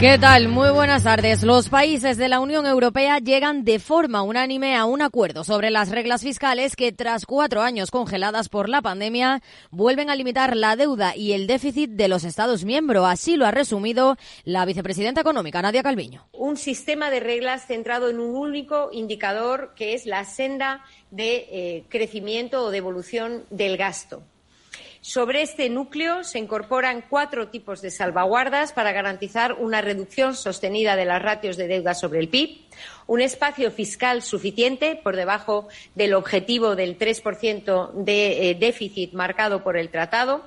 ¿Qué tal? Muy buenas tardes. Los países de la Unión Europea llegan de forma unánime a un acuerdo sobre las reglas fiscales que, tras cuatro años congeladas por la pandemia, vuelven a limitar la deuda y el déficit de los Estados miembros. Así lo ha resumido la vicepresidenta económica, Nadia Calviño. Un sistema de reglas centrado en un único indicador que es la senda de eh, crecimiento o de evolución del gasto. Sobre este núcleo se incorporan cuatro tipos de salvaguardas para garantizar una reducción sostenida de las ratios de deuda sobre el PIB, un espacio fiscal suficiente por debajo del objetivo del 3% de eh, déficit marcado por el Tratado,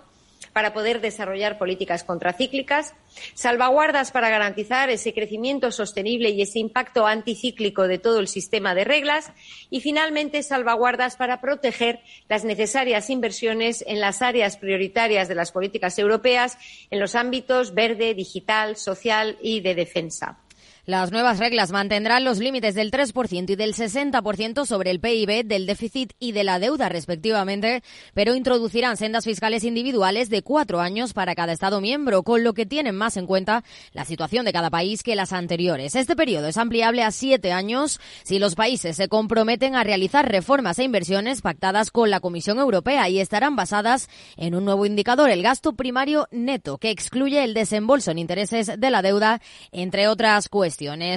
para poder desarrollar políticas contracíclicas, salvaguardas para garantizar ese crecimiento sostenible y ese impacto anticíclico de todo el sistema de reglas y, finalmente, salvaguardas para proteger las necesarias inversiones en las áreas prioritarias de las políticas europeas en los ámbitos verde, digital, social y de defensa. Las nuevas reglas mantendrán los límites del 3% y del 60% sobre el PIB, del déficit y de la deuda, respectivamente, pero introducirán sendas fiscales individuales de cuatro años para cada Estado miembro, con lo que tienen más en cuenta la situación de cada país que las anteriores. Este periodo es ampliable a siete años si los países se comprometen a realizar reformas e inversiones pactadas con la Comisión Europea y estarán basadas en un nuevo indicador, el gasto primario neto, que excluye el desembolso en intereses de la deuda, entre otras cuestiones.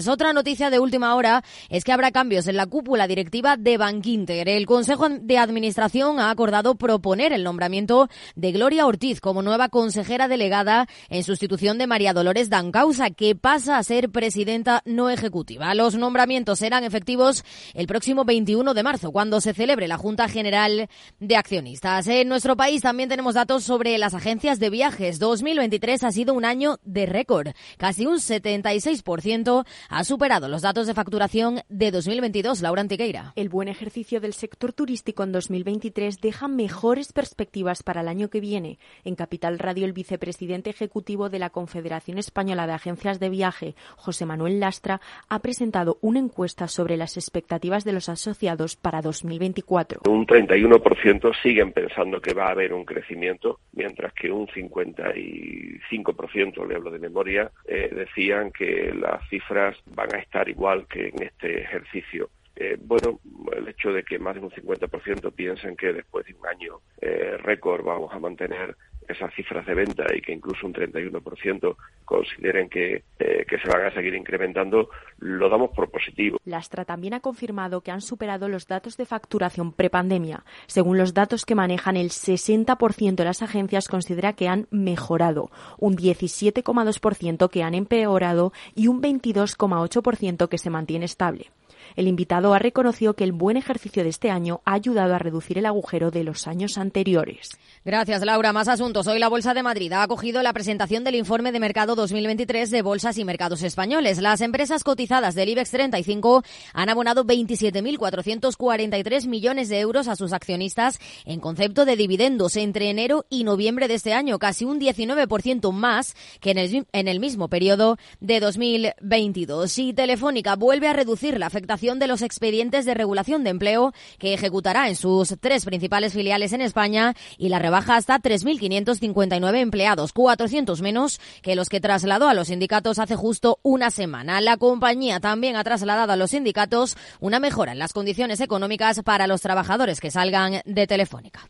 Otra noticia de última hora es que habrá cambios en la cúpula directiva de Bankinter. El Consejo de Administración ha acordado proponer el nombramiento de Gloria Ortiz como nueva consejera delegada en sustitución de María Dolores Dancausa, que pasa a ser presidenta no ejecutiva. Los nombramientos serán efectivos el próximo 21 de marzo, cuando se celebre la Junta General de Accionistas. En nuestro país también tenemos datos sobre las agencias de viajes. 2023 ha sido un año de récord, casi un 76% ha superado los datos de facturación de 2022. Laura Antiqueira. El buen ejercicio del sector turístico en 2023 deja mejores perspectivas para el año que viene. En Capital Radio, el vicepresidente ejecutivo de la Confederación Española de Agencias de Viaje, José Manuel Lastra, ha presentado una encuesta sobre las expectativas de los asociados para 2024. Un 31% siguen pensando que va a haber un crecimiento, mientras que un 55%, le hablo de memoria, eh, decían que la cifras van a estar igual que en este ejercicio. Eh, bueno, el hecho de que más de un 50% piensen que después de un año eh, récord vamos a mantener esas cifras de venta y que incluso un 31% consideren que, eh, que se van a seguir incrementando, lo damos por positivo. Lastra también ha confirmado que han superado los datos de facturación prepandemia. Según los datos que manejan, el 60% de las agencias considera que han mejorado, un 17,2% que han empeorado y un 22,8% que se mantiene estable. El invitado ha reconocido que el buen ejercicio de este año ha ayudado a reducir el agujero de los años anteriores. Gracias, Laura. Más asuntos. Hoy la Bolsa de Madrid ha acogido la presentación del informe de mercado 2023 de bolsas y mercados españoles. Las empresas cotizadas del IBEX 35 han abonado 27.443 millones de euros a sus accionistas en concepto de dividendos entre enero y noviembre de este año, casi un 19% más que en el, en el mismo periodo de 2022. Y Telefónica vuelve a reducir la afectación de los expedientes de regulación de empleo que ejecutará en sus tres principales filiales en España y la rebaja hasta 3.559 empleados, 400 menos que los que trasladó a los sindicatos hace justo una semana. La compañía también ha trasladado a los sindicatos una mejora en las condiciones económicas para los trabajadores que salgan de Telefónica.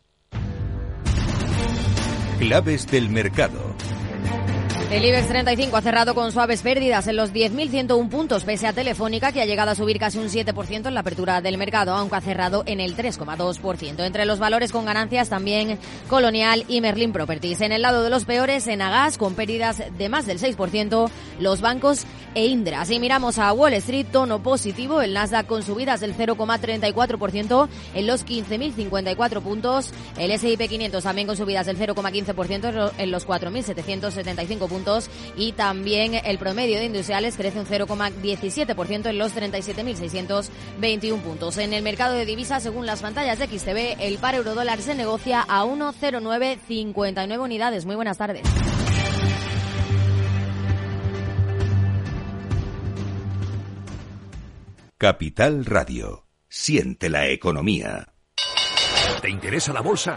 Claves del mercado. El IBEX 35 ha cerrado con suaves pérdidas en los 10.101 puntos, pese a Telefónica, que ha llegado a subir casi un 7% en la apertura del mercado, aunque ha cerrado en el 3,2%. Entre los valores con ganancias también Colonial y Merlin Properties. En el lado de los peores, en Agas, con pérdidas de más del 6%, los bancos e Indra. Si miramos a Wall Street, tono positivo, el Nasdaq con subidas del 0,34% en los 15.054 puntos, el S&P 500 también con subidas del 0,15% en los 4.775 puntos puntos y también el promedio de industriales crece un 0,17% en los 37.621 puntos. En el mercado de divisas, según las pantallas de XTV, el par eurodólar se negocia a 1,0959 unidades. Muy buenas tardes. Capital Radio. Siente la economía. ¿Te interesa la bolsa?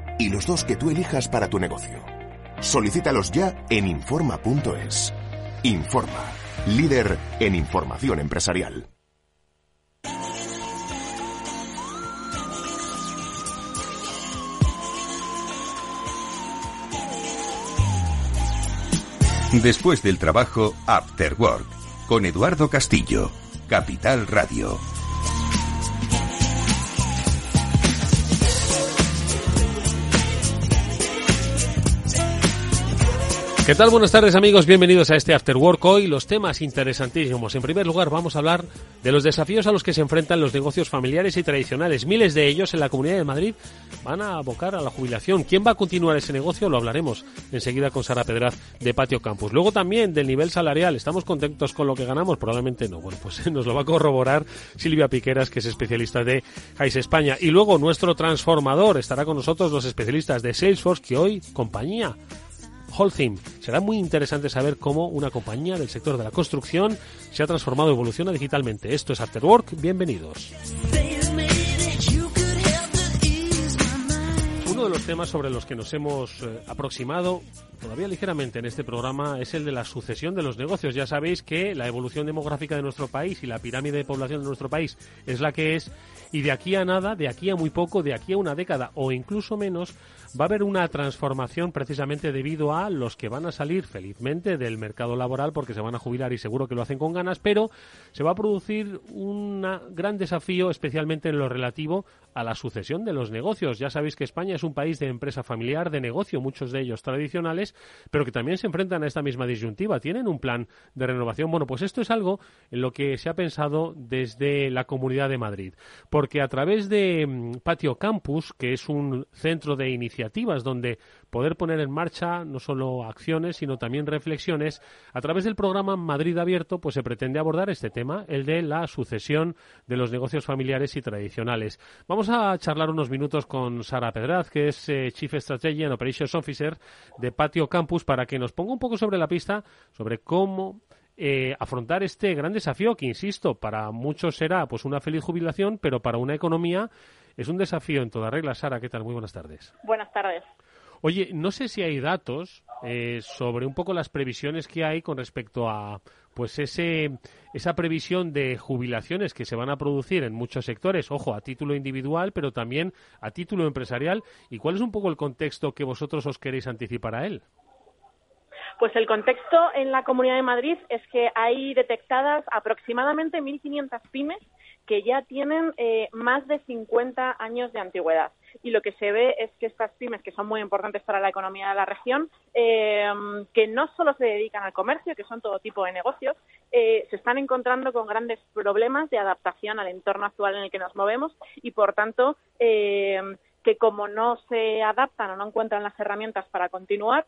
y los dos que tú elijas para tu negocio. Solicítalos ya en Informa.es. Informa, líder en información empresarial. Después del trabajo, After Work, con Eduardo Castillo, Capital Radio. ¿Qué tal? Buenas tardes amigos, bienvenidos a este After Work. Hoy los temas interesantísimos. En primer lugar vamos a hablar de los desafíos a los que se enfrentan los negocios familiares y tradicionales. Miles de ellos en la Comunidad de Madrid van a abocar a la jubilación. ¿Quién va a continuar ese negocio? Lo hablaremos enseguida con Sara Pedraz de Patio Campus. Luego también del nivel salarial. ¿Estamos contentos con lo que ganamos? Probablemente no. Bueno, pues nos lo va a corroborar Silvia Piqueras, que es especialista de Jais España. Y luego nuestro transformador. Estará con nosotros los especialistas de Salesforce, que hoy compañía Holcim. Será muy interesante saber cómo una compañía del sector de la construcción se ha transformado y evoluciona digitalmente. Esto es After Work. Bienvenidos. Uno de los temas sobre los que nos hemos eh, aproximado todavía ligeramente en este programa es el de la sucesión de los negocios. Ya sabéis que la evolución demográfica de nuestro país y la pirámide de población de nuestro país es la que es y de aquí a nada, de aquí a muy poco, de aquí a una década o incluso menos, va a haber una transformación precisamente debido a los que van a salir felizmente del mercado laboral porque se van a jubilar y seguro que lo hacen con ganas, pero se va a producir un gran desafío especialmente en lo relativo a la sucesión de los negocios. Ya sabéis que España es un país de empresa familiar, de negocio, muchos de ellos tradicionales, pero que también se enfrentan a esta misma disyuntiva. Tienen un plan de renovación. Bueno, pues esto es algo en lo que se ha pensado desde la Comunidad de Madrid, porque a través de mm, Patio Campus, que es un centro de iniciativa iniciativas donde poder poner en marcha no solo acciones, sino también reflexiones. A través del programa Madrid Abierto, pues se pretende abordar este tema, el de la sucesión de los negocios familiares y tradicionales. Vamos a charlar unos minutos con Sara Pedraz, que es eh, Chief Strategy and Operations Officer de Patio Campus, para que nos ponga un poco sobre la pista sobre cómo eh, afrontar este gran desafío que, insisto, para muchos será pues una feliz jubilación, pero para una economía es un desafío en toda regla. Sara, ¿qué tal? Muy buenas tardes. Buenas tardes. Oye, no sé si hay datos eh, sobre un poco las previsiones que hay con respecto a pues ese esa previsión de jubilaciones que se van a producir en muchos sectores, ojo, a título individual, pero también a título empresarial. ¿Y cuál es un poco el contexto que vosotros os queréis anticipar a él? Pues el contexto en la Comunidad de Madrid es que hay detectadas aproximadamente 1.500 pymes que ya tienen eh, más de 50 años de antigüedad. Y lo que se ve es que estas pymes, que son muy importantes para la economía de la región, eh, que no solo se dedican al comercio, que son todo tipo de negocios, eh, se están encontrando con grandes problemas de adaptación al entorno actual en el que nos movemos y, por tanto, que como no se adaptan o no encuentran las herramientas para continuar,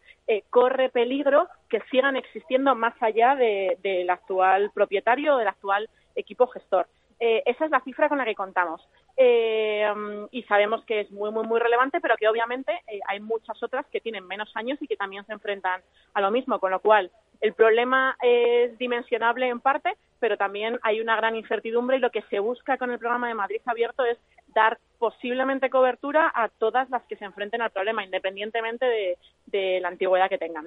corre peligro que sigan existiendo más allá del actual propietario o del actual equipo gestor. Eh, esa es la cifra con la que contamos. Eh, y sabemos que es muy, muy, muy relevante, pero que obviamente eh, hay muchas otras que tienen menos años y que también se enfrentan a lo mismo, con lo cual el problema es dimensionable en parte, pero también hay una gran incertidumbre y lo que se busca con el programa de Madrid Abierto es dar posiblemente cobertura a todas las que se enfrenten al problema, independientemente de, la antigüedad que tengan.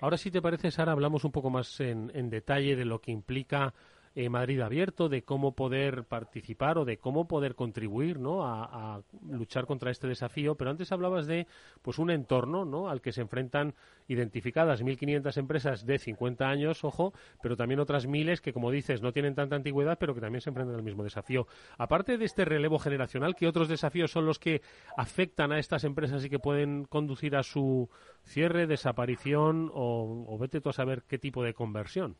Ahora, si te parece, Sara, hablamos un poco más en detalle de lo que implica eh, Madrid Abierto, de cómo poder participar o de cómo poder contribuir ¿no? a, luchar contra este desafío. Pero antes hablabas de pues un entorno ¿no? al que se enfrentan identificadas 1.500 empresas de 50 años, ojo, pero también otras miles que, como dices, no tienen tanta antigüedad, pero que también se enfrentan al mismo desafío. Aparte de este relevo generacional, ¿qué otros desafíos son los que afectan a estas empresas y que pueden conducir a su cierre, desaparición o, o vete tú a saber qué tipo de conversión?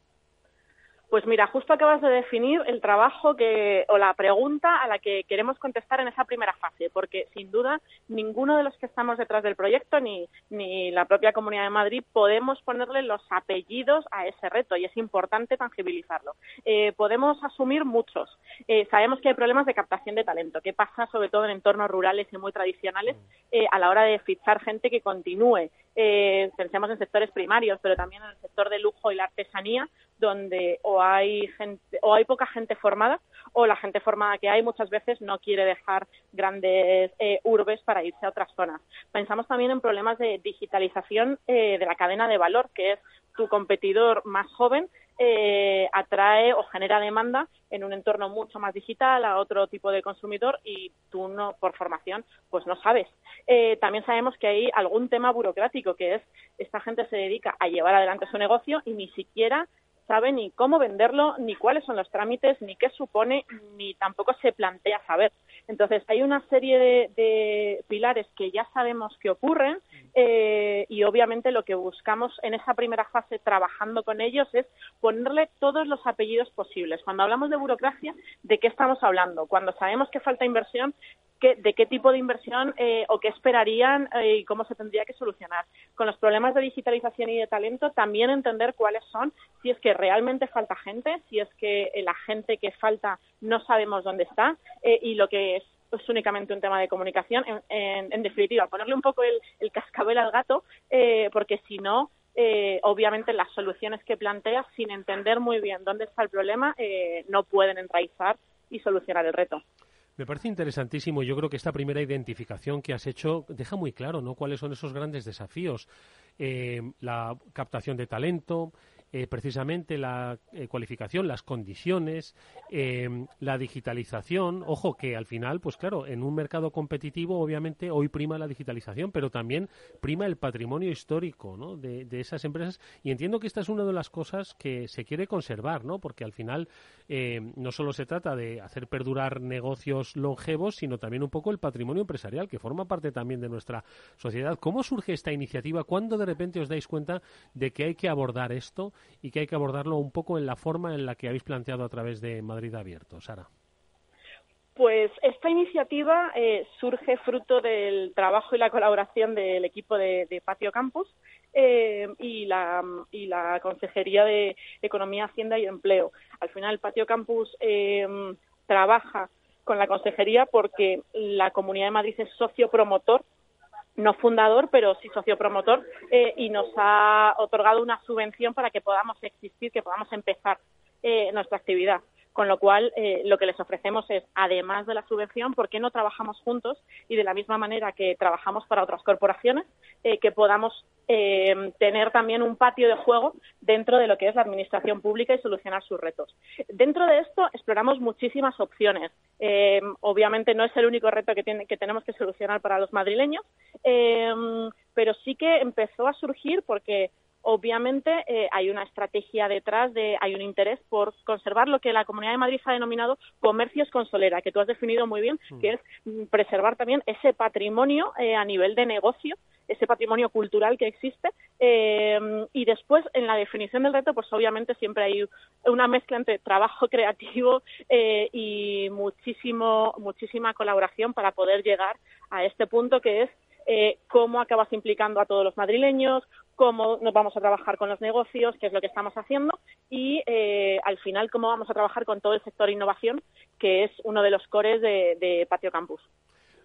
Pues mira, justo acabas de definir el trabajo que, o la pregunta a la que queremos contestar en esa primera fase, porque sin duda ninguno de los que estamos detrás del proyecto, ni, ni la propia Comunidad de Madrid, podemos ponerle los apellidos a ese reto y es importante tangibilizarlo. Eh, podemos asumir muchos. Eh, sabemos que hay problemas de captación de talento, que pasa sobre todo en entornos rurales y muy tradicionales eh, a la hora de fichar gente que continúe. Pensemos en sectores primarios, pero también en el sector de lujo y la artesanía, donde o hay gente o hay poca gente formada o la gente formada que hay muchas veces no quiere dejar grandes eh, urbes para irse a otras zonas. Pensamos también en problemas de digitalización eh, de la cadena de valor, que es tu competidor más joven eh, atrae o genera demanda en un entorno mucho más digital a otro tipo de consumidor y tú no por formación pues no sabes. también sabemos que hay algún tema burocrático que es esta gente se dedica a llevar adelante su negocio y ni siquiera sabe ni cómo venderlo, ni cuáles son los trámites, ni qué supone, ni tampoco se plantea saber. Entonces, hay una serie de, pilares que ya sabemos que ocurren eh, y obviamente lo que buscamos en esa primera fase trabajando con ellos es ponerle todos los apellidos posibles. Cuando hablamos de burocracia, ¿de qué estamos hablando? Cuando sabemos que falta inversión, de qué tipo de inversión eh, o qué esperarían eh, y cómo se tendría que solucionar. Con los problemas de digitalización y de talento, también entender cuáles son, si es que realmente falta gente, si es que la gente que falta no sabemos dónde está eh, y lo que es es únicamente un tema de comunicación. En, definitiva, ponerle un poco el, cascabel al gato, porque si no, obviamente las soluciones que plantea, sin entender muy bien dónde está el problema, no pueden enraizar y solucionar el reto. Me parece interesantísimo. Yo creo que esta primera identificación que has hecho deja muy claro, ¿no? Cuáles son esos grandes desafíos. Eh, la captación de talento, eh, precisamente la eh, cualificación, las condiciones, em, la digitalización. Ojo que al final, pues claro, en un mercado competitivo, obviamente, hoy prima la digitalización, pero también prima el patrimonio histórico ¿no? de, esas empresas. Y entiendo que esta es una de las cosas que se quiere conservar, ¿no? porque al final em, no solo se trata de hacer perdurar negocios longevos, sino también un poco el patrimonio empresarial, que forma parte también de nuestra sociedad. ¿Cómo surge esta iniciativa? ¿Cuándo de repente os dais cuenta de que hay que abordar esto? Y que hay que abordarlo un poco en la forma en la que habéis planteado a través de Madrid Abierto. Sara. Pues esta iniciativa eh, surge fruto del trabajo y la colaboración del equipo de, Patio Campus eh, y, la, y la Consejería de Economía, Hacienda y Empleo. Al final, Patio Campus eh, trabaja con la Consejería porque la Comunidad de Madrid es socio promotor no fundador, pero sí socio promotor, eh, y nos ha otorgado una subvención para que podamos existir, que podamos empezar eh, nuestra actividad. Con lo cual, eh, lo que les ofrecemos es, además de la subvención, ¿por qué no trabajamos juntos y de la misma manera que trabajamos para otras corporaciones, que podamos tener también un patio de juego dentro de lo que es la administración pública y solucionar sus retos? Dentro de esto, exploramos muchísimas opciones. obviamente, no es el único reto que, tiene, que tenemos que solucionar para los madrileños, Em, pero sí que empezó a surgir porque obviamente eh, hay una estrategia detrás de hay un interés por conservar lo que la Comunidad de Madrid ha denominado comercios con solera que tú has definido muy bien mm. que es mm, preservar también ese patrimonio eh, a nivel de negocio ese patrimonio cultural que existe em, y después en la definición del reto pues obviamente siempre hay una mezcla entre trabajo creativo eh, y muchísimo muchísima colaboración para poder llegar a este punto que es eh, cómo acabas implicando a todos los madrileños, cómo nos vamos a trabajar con los negocios, qué es lo que estamos haciendo y eh, al final cómo vamos a trabajar con todo el sector innovación, que es uno de los cores de, Patio Campus.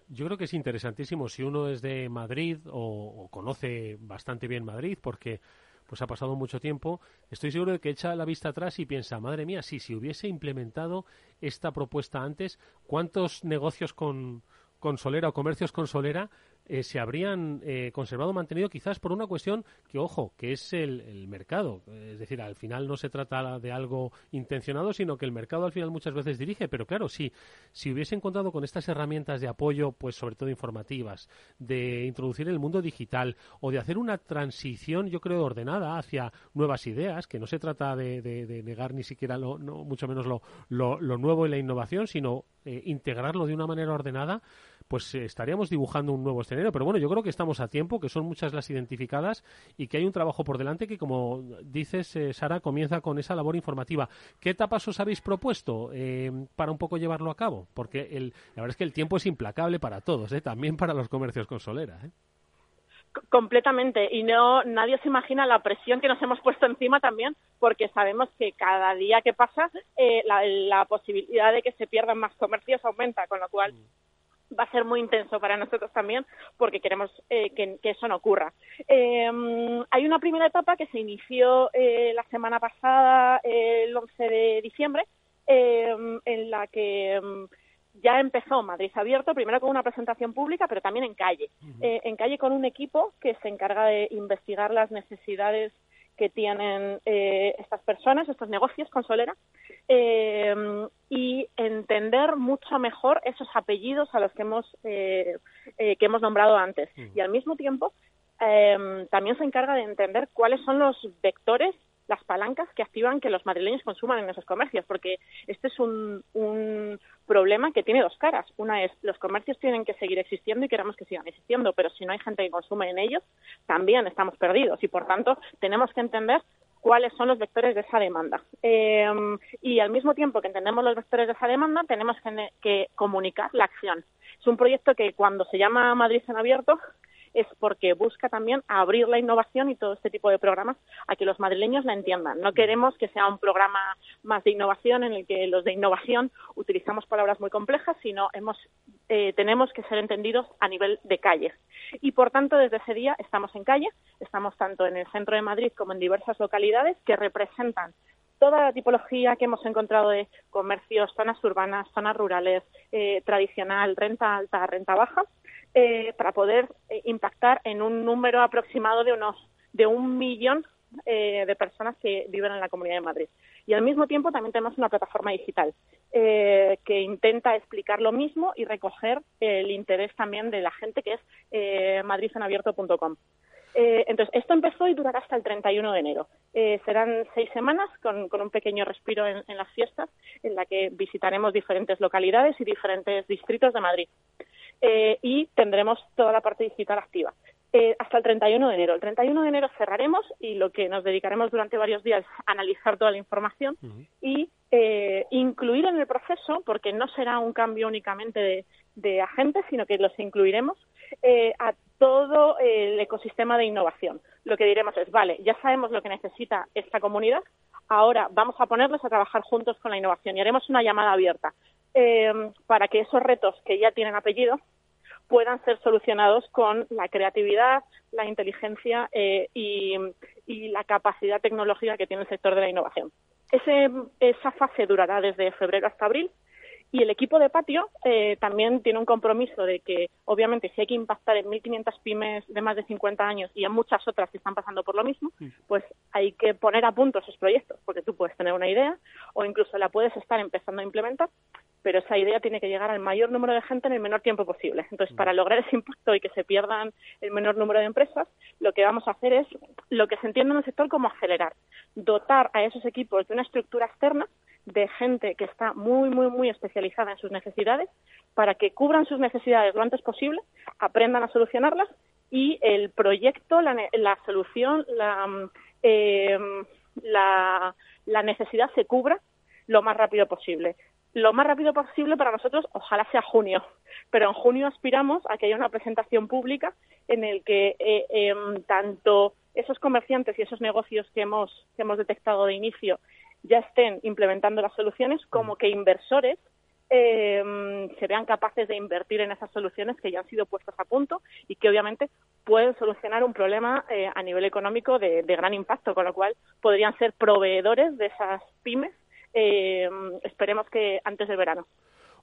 Yo creo que es interesantísimo si uno es de Madrid o, conoce bastante bien Madrid, porque pues ha pasado mucho tiempo, estoy seguro de que echa la vista atrás y piensa, madre mía, si hubiese implementado esta propuesta antes, ¿cuántos negocios con, con solera o comercios con solera eh, se habrían eh, conservado, mantenido quizás por una cuestión que, ojo, que es el, mercado. Es decir, al final no se trata de algo intencionado, sino que el mercado al final muchas veces dirige. Pero claro, si, si hubiesen contado con estas herramientas de apoyo, pues sobre todo informativas, de introducir el mundo digital o de hacer una transición, yo creo, ordenada hacia nuevas ideas, que no se trata de, negar ni siquiera, lo, mucho menos lo, lo, nuevo y la innovación, sino eh, integrarlo de una manera ordenada, pues eh, estaríamos dibujando un nuevo escenario. Pero bueno, yo creo que estamos a tiempo, que son muchas las identificadas y que hay un trabajo por delante que, como dices, eh, Sara, comienza con esa labor informativa. ¿Qué etapas os habéis propuesto eh, para un poco llevarlo a cabo? Porque el, la verdad es que el tiempo es implacable para todos, también para los comercios con solera. Completamente. Y no, nadie se imagina la presión que nos hemos puesto encima también, porque sabemos que cada día que pasa la, la, posibilidad de que se pierdan más comercios aumenta, con lo cual mm va a ser muy intenso para nosotros también porque queremos eh, que, eso no ocurra. Em, hay una primera etapa que se inició eh, la semana pasada, el 11 de diciembre, em, en la que em, ya empezó Madrid Abierto, primero con una presentación pública, pero también en calle. Eh, en calle con un equipo que se encarga de investigar las necesidades que tienen estas personas, estos negocios con Solera, eh, y entender mucho mejor esos apellidos a los que hemos, eh, eh, que hemos nombrado antes. Y al mismo tiempo, em, también se encarga de entender cuáles son los vectores las palancas que activan que los madrileños consuman en esos comercios, porque este es un, un, problema que tiene dos caras. Una es, los comercios tienen que seguir existiendo y queremos que sigan existiendo, pero si no hay gente que consume en ellos, también estamos perdidos y, por tanto, tenemos que entender cuáles son los vectores de esa demanda. Eh, y al mismo tiempo que entendemos los vectores de esa demanda, tenemos que, comunicar la acción. Es un proyecto que cuando se llama Madrid en abierto es porque busca también abrir la innovación y todo este tipo de programas a que los madrileños la entiendan. No queremos que sea un programa más de innovación en el que los de innovación utilizamos palabras muy complejas, sino hemos, eh, tenemos que ser entendidos a nivel de calle. Y por tanto, desde ese día estamos en calle, estamos tanto en el centro de Madrid como en diversas localidades que representan toda la tipología que hemos encontrado de comercios, zonas urbanas, zonas rurales, eh, tradicional, renta alta, renta baja, eh, para poder eh, impactar en un número aproximado de unos de un millón eh, de personas que viven en la Comunidad de Madrid. Y al mismo tiempo también tenemos una plataforma digital que intenta explicar lo mismo y recoger el interés también de la gente que es eh, madridenabierto.com. entonces, esto empezó y durará hasta el 31 de enero. serán seis semanas con, un pequeño respiro en, las fiestas, en la que visitaremos diferentes localidades y diferentes distritos de Madrid. Eh, y tendremos toda la parte digital activa. Eh, hasta el 31 de enero. El 31 de enero cerraremos y lo que nos dedicaremos durante varios días es analizar toda la información y eh, incluir en el proceso, porque no será un cambio únicamente de, agentes, sino que los incluiremos a todo el ecosistema de innovación. Lo que diremos es, vale, ya sabemos lo que necesita esta comunidad, ahora vamos a ponerles a trabajar juntos con la innovación y haremos una llamada abierta eh, para que esos retos que ya tienen apellido puedan ser solucionados con la creatividad, la inteligencia eh, y, la capacidad tecnológica que tiene el sector de la innovación. esa fase durará desde febrero hasta abril y el equipo de patio eh, también tiene un compromiso de que, obviamente, si hay que impactar en 1.500 pymes de más de 50 años y en muchas otras que están pasando por lo mismo, pues hay que poner a punto esos proyectos, porque tú puedes tener una idea o incluso la puedes estar empezando a implementar, pero esa idea tiene que llegar al mayor número de gente en el menor tiempo posible. Entonces, para lograr ese impacto y que se pierdan el menor número de empresas, lo que vamos a hacer es lo que se entiende en el sector como acelerar, dotar a esos equipos de una estructura externa de gente que está muy, muy, muy especializada en sus necesidades para que cubran sus necesidades lo antes posible, aprendan a solucionarlas y el proyecto, la, solución, la, eh, la, la necesidad se cubra lo más rápido posible. Lo más rápido posible para nosotros, ojalá sea junio, pero en junio aspiramos a que haya una presentación pública en el que eh, em, tanto esos comerciantes y esos negocios que hemos, que hemos detectado de inicio ya estén implementando las soluciones, como que inversores em, se vean capaces de invertir en esas soluciones que ya han sido puestas a punto y que obviamente pueden solucionar un problema eh, a nivel económico de, gran impacto, con lo cual podrían ser proveedores de esas pymes eh, esperemos que antes del verano.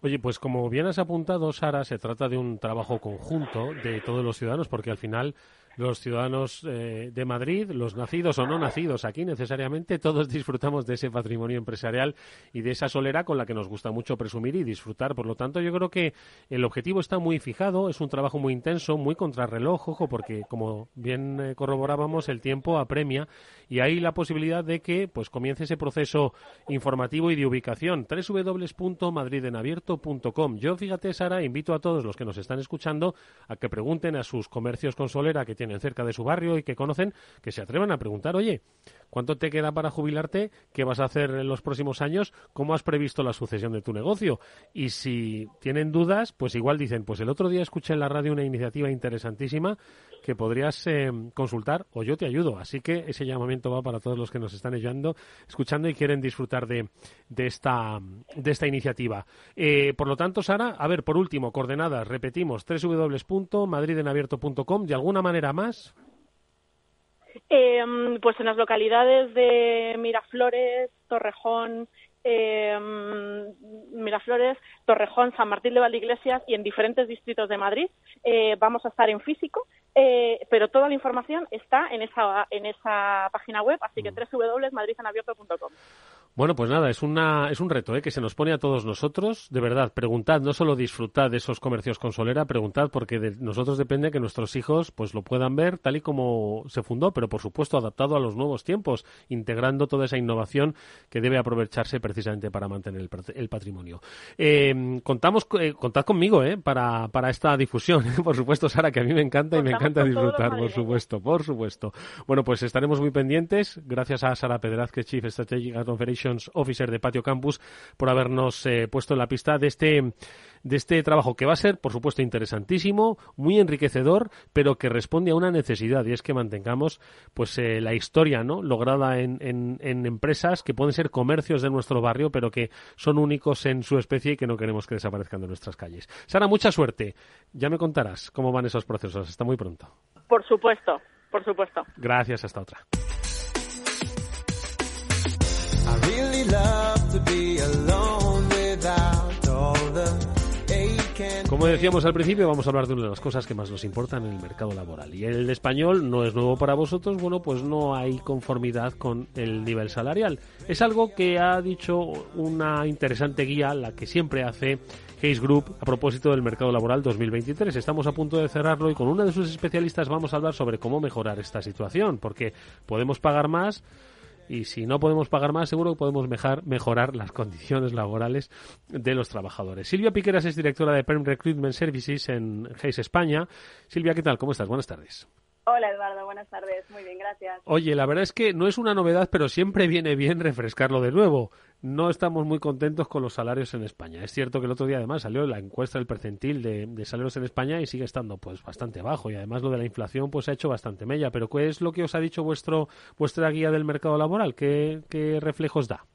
Oye, pues como bien has apuntado, Sara, se trata de un trabajo conjunto de todos los ciudadanos, porque al final los ciudadanos eh, de Madrid, los nacidos o no nacidos aquí necesariamente, todos disfrutamos de ese patrimonio empresarial y de esa solera con la que nos gusta mucho presumir y disfrutar. Por lo tanto, yo creo que el objetivo está muy fijado, es un trabajo muy intenso, muy contrarreloj, ojo, porque como bien eh, corroborábamos, el tiempo apremia y hay la posibilidad de que pues comience ese proceso informativo y de ubicación www.madridenabierto.com. Yo, fíjate, Sara, invito a todos los que nos están escuchando a que pregunten a sus comercios con solera que tienen cerca de su barrio y que conocen, que se atrevan a preguntar, oye, ¿cuánto te queda para jubilarte? ¿Qué vas a hacer en los próximos años? ¿Cómo has previsto la sucesión de tu negocio? Y si tienen dudas, pues igual dicen, pues el otro día escuché en la radio una iniciativa interesantísima que podrías eh, consultar o yo te ayudo. Así que ese llamamiento va para todos los que nos están ayudando, escuchando y quieren disfrutar de, de, esta, de esta iniciativa. Eh, por lo tanto, Sara, a ver, por último, coordenadas, repetimos, www.madridenabierto.com. ¿De alguna manera más? Eh, pues en las localidades de Miraflores, Torrejón, eh, Miraflores, Torrejón, San Martín de Valdeiglesias y en diferentes distritos de Madrid. Eh, vamos a estar en físico, eh, pero toda la información está en esa, en esa página web, así que mm. www.madridenabierto.com. Bueno, pues nada, es, una, es un reto ¿eh? que se nos pone a todos nosotros. De verdad, preguntad, no solo disfrutad de esos comercios con solera, preguntad porque de nosotros depende que nuestros hijos pues lo puedan ver tal y como se fundó, pero por supuesto adaptado a los nuevos tiempos, integrando toda esa innovación que debe aprovecharse precisamente para mantener el, patrimonio. Eh, contamos, eh, contad conmigo ¿eh? para, para esta difusión, por supuesto, Sara, que a mí me encanta y me encanta disfrutar, por supuesto, por supuesto. Bueno, pues estaremos muy pendientes. Gracias a Sara Pedraz, que es Chief Strategic Conference Officer de Patio Campus, por habernos eh, puesto en la pista de este, de este trabajo que va a ser, por supuesto, interesantísimo, muy enriquecedor, pero que responde a una necesidad y es que mantengamos pues eh, la historia no lograda en, en, empresas que pueden ser comercios de nuestro barrio, pero que son únicos en su especie y que no queremos que desaparezcan de nuestras calles. Sara, mucha suerte. Ya me contarás cómo van esos procesos. Hasta muy pronto. Por supuesto, por supuesto. Gracias, hasta otra. Como decíamos al principio, vamos a hablar de una de las cosas que más nos importan en el mercado laboral. Y el español no es nuevo para vosotros, bueno, pues no hay conformidad con el nivel salarial. Es algo que ha dicho una interesante guía, la que siempre hace Case Group a propósito del mercado laboral 2023. Estamos a punto de cerrarlo y con una de sus especialistas vamos a hablar sobre cómo mejorar esta situación, porque podemos pagar más y si no podemos pagar más, seguro que podemos mejorar las condiciones laborales de los trabajadores. Silvia Piqueras es directora de Perm Recruitment Services en Hayes España. Silvia, ¿qué tal? ¿Cómo estás? Buenas tardes. Hola Eduardo, buenas tardes. Muy bien, gracias. Oye, la verdad es que no es una novedad, pero siempre viene bien refrescarlo de nuevo. No estamos muy contentos con los salarios en España. Es cierto que el otro día además salió la encuesta del percentil de, salarios en España y sigue estando pues bastante bajo y además lo de la inflación pues ha hecho bastante mella. Pero ¿qué es lo que os ha dicho vuestro vuestra guía del mercado laboral? ¿Qué, qué reflejos da?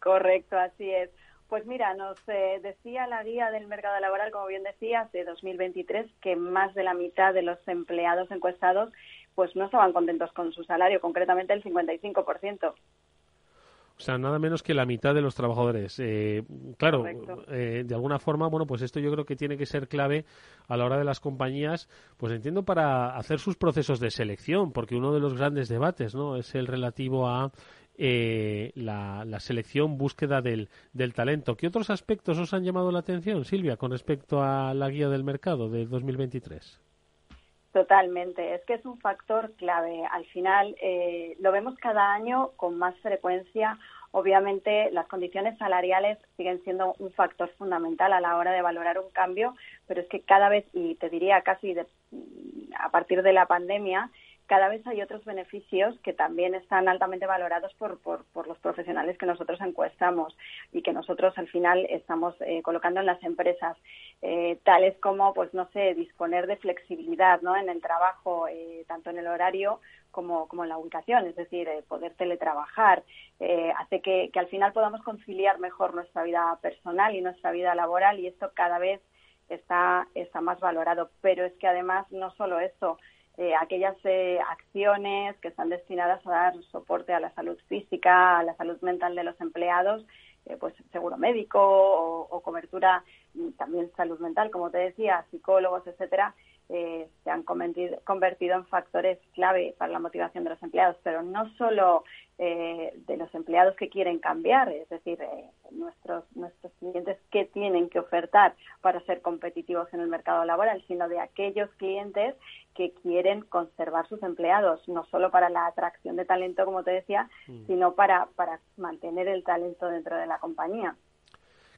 Correcto, así es. Pues mira, nos eh, decía la guía del mercado laboral, como bien decías, de 2023, que más de la mitad de los empleados encuestados pues no estaban contentos con su salario, concretamente el 55%. O sea, nada menos que la mitad de los trabajadores. Eh, claro, eh, de alguna forma, bueno, pues esto yo creo que tiene que ser clave a la hora de las compañías, pues entiendo para hacer sus procesos de selección, porque uno de los grandes debates, ¿no? Es el relativo a eh, la, selección, búsqueda del, del, talento. ¿Qué otros aspectos os han llamado la atención, Silvia, con respecto a la guía del mercado de 2023? Totalmente, es que es un factor clave. Al final eh, lo vemos cada año con más frecuencia. Obviamente las condiciones salariales siguen siendo un factor fundamental a la hora de valorar un cambio, pero es que cada vez, y te diría casi a partir de la pandemia, cada vez hay otros beneficios que también están altamente valorados por, por, los profesionales que nosotros encuestamos y que nosotros al final estamos eh, colocando en las empresas, eh, tales como, pues no sé, disponer de flexibilidad ¿no? en el trabajo, eh, tanto en el horario como, como en la ubicación, es decir, poder teletrabajar, hace que, que al final podamos conciliar mejor nuestra vida personal y nuestra vida laboral y esto cada vez está, está más valorado. Pero es que además no solo eso, eh, aquellas eh, acciones que están destinadas a dar soporte a la salud física, a la salud mental de los empleados, eh, pues seguro médico o, cobertura mm, también salud mental, como te decía, psicólogos, etcétera, eh, se han convertido, en factores clave para la motivación de los empleados, pero no solo eh, de los empleados que quieren cambiar, es decir, eh, nuestros, nuestros clientes que tienen que ofertar para ser competitivos en el mercado laboral, sino de aquellos clientes que quieren conservar sus empleados, no solo para la atracción de talento, como te decía, mm. sino para, para mantener el talento dentro de la compañía.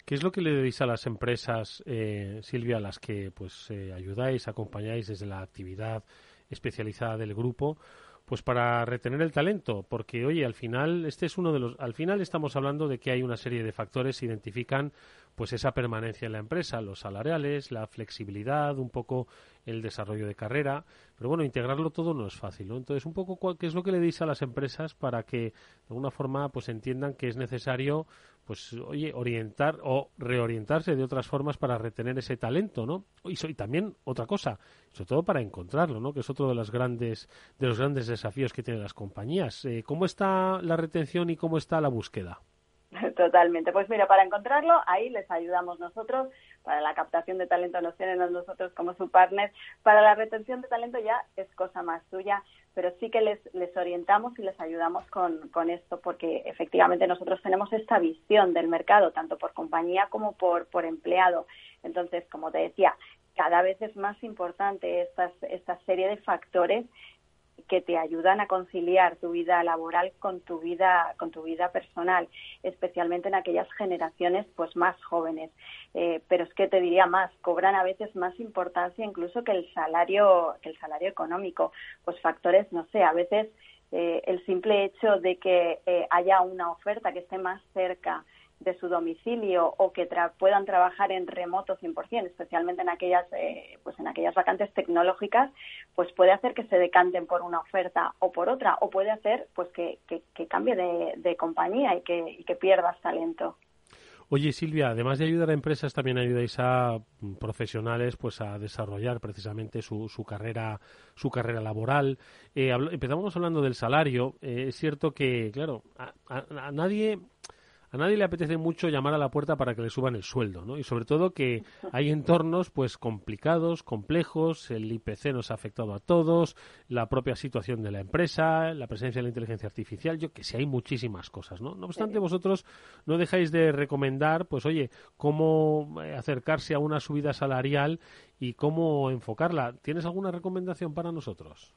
¿Qué es lo que le decís a las empresas, eh, Silvia, a las que pues eh, ayudáis, acompañáis desde la actividad especializada del grupo? Pues para retener el talento, porque oye, al final este es uno de los, al final estamos hablando de que hay una serie de factores que identifican pues esa permanencia en la empresa, los salariales, la flexibilidad, un poco el desarrollo de carrera, pero bueno, integrarlo todo no es fácil, ¿no? Entonces, un poco qué es lo que le dice a las empresas para que de alguna forma pues entiendan que es necesario pues oye, orientar o reorientarse de otras formas para retener ese talento, ¿no? Y, y también otra cosa, sobre todo para encontrarlo, ¿no? Que es otro de los grandes de los grandes desafíos que tienen las compañías. Eh, ¿Cómo está la retención y cómo está la búsqueda? Totalmente. Pues mira, para encontrarlo, ahí les ayudamos nosotros. Para la captación de talento nos tienen nosotros como su partner. Para la retención de talento ya es cosa más suya, pero sí que les, les orientamos y les ayudamos con, con esto, porque efectivamente nosotros tenemos esta visión del mercado, tanto por compañía como por, por empleado. Entonces, como te decía, cada vez es más importante estas, esta serie de factores que te ayudan a conciliar tu vida laboral con tu vida con tu vida personal especialmente en aquellas generaciones pues más jóvenes. Eh, pero es que te diría más cobran a veces más importancia incluso que el salario que el salario económico. Pues factores no sé a veces eh, el simple hecho de que eh, haya una oferta que esté más cerca de su domicilio o que puedan trabajar en remoto 100%, especialmente en aquellas, eh, pues en aquellas vacantes tecnológicas, pues puede hacer que se decanten por una oferta o por otra, o puede hacer pues que, que, cambie de, compañía y que, que pierdas talento. Oye Silvia, además de ayudar a empresas, también ayudáis a profesionales pues a desarrollar precisamente su, su carrera su carrera laboral. Eh, empezamos hablando del salario. Eh, es cierto que, claro, a nadie a nadie le apetece mucho llamar a la puerta para que le suban el sueldo, ¿no? Y sobre todo que hay entornos pues complicados, complejos, el IPC nos ha afectado a todos, la propia situación de la empresa, la presencia de la inteligencia artificial, yo que sé, hay muchísimas cosas, ¿no? No obstante, vosotros no dejáis de recomendar, pues oye, cómo eh, acercarse a una subida salarial y cómo enfocarla. ¿Tienes alguna recomendación para nosotros?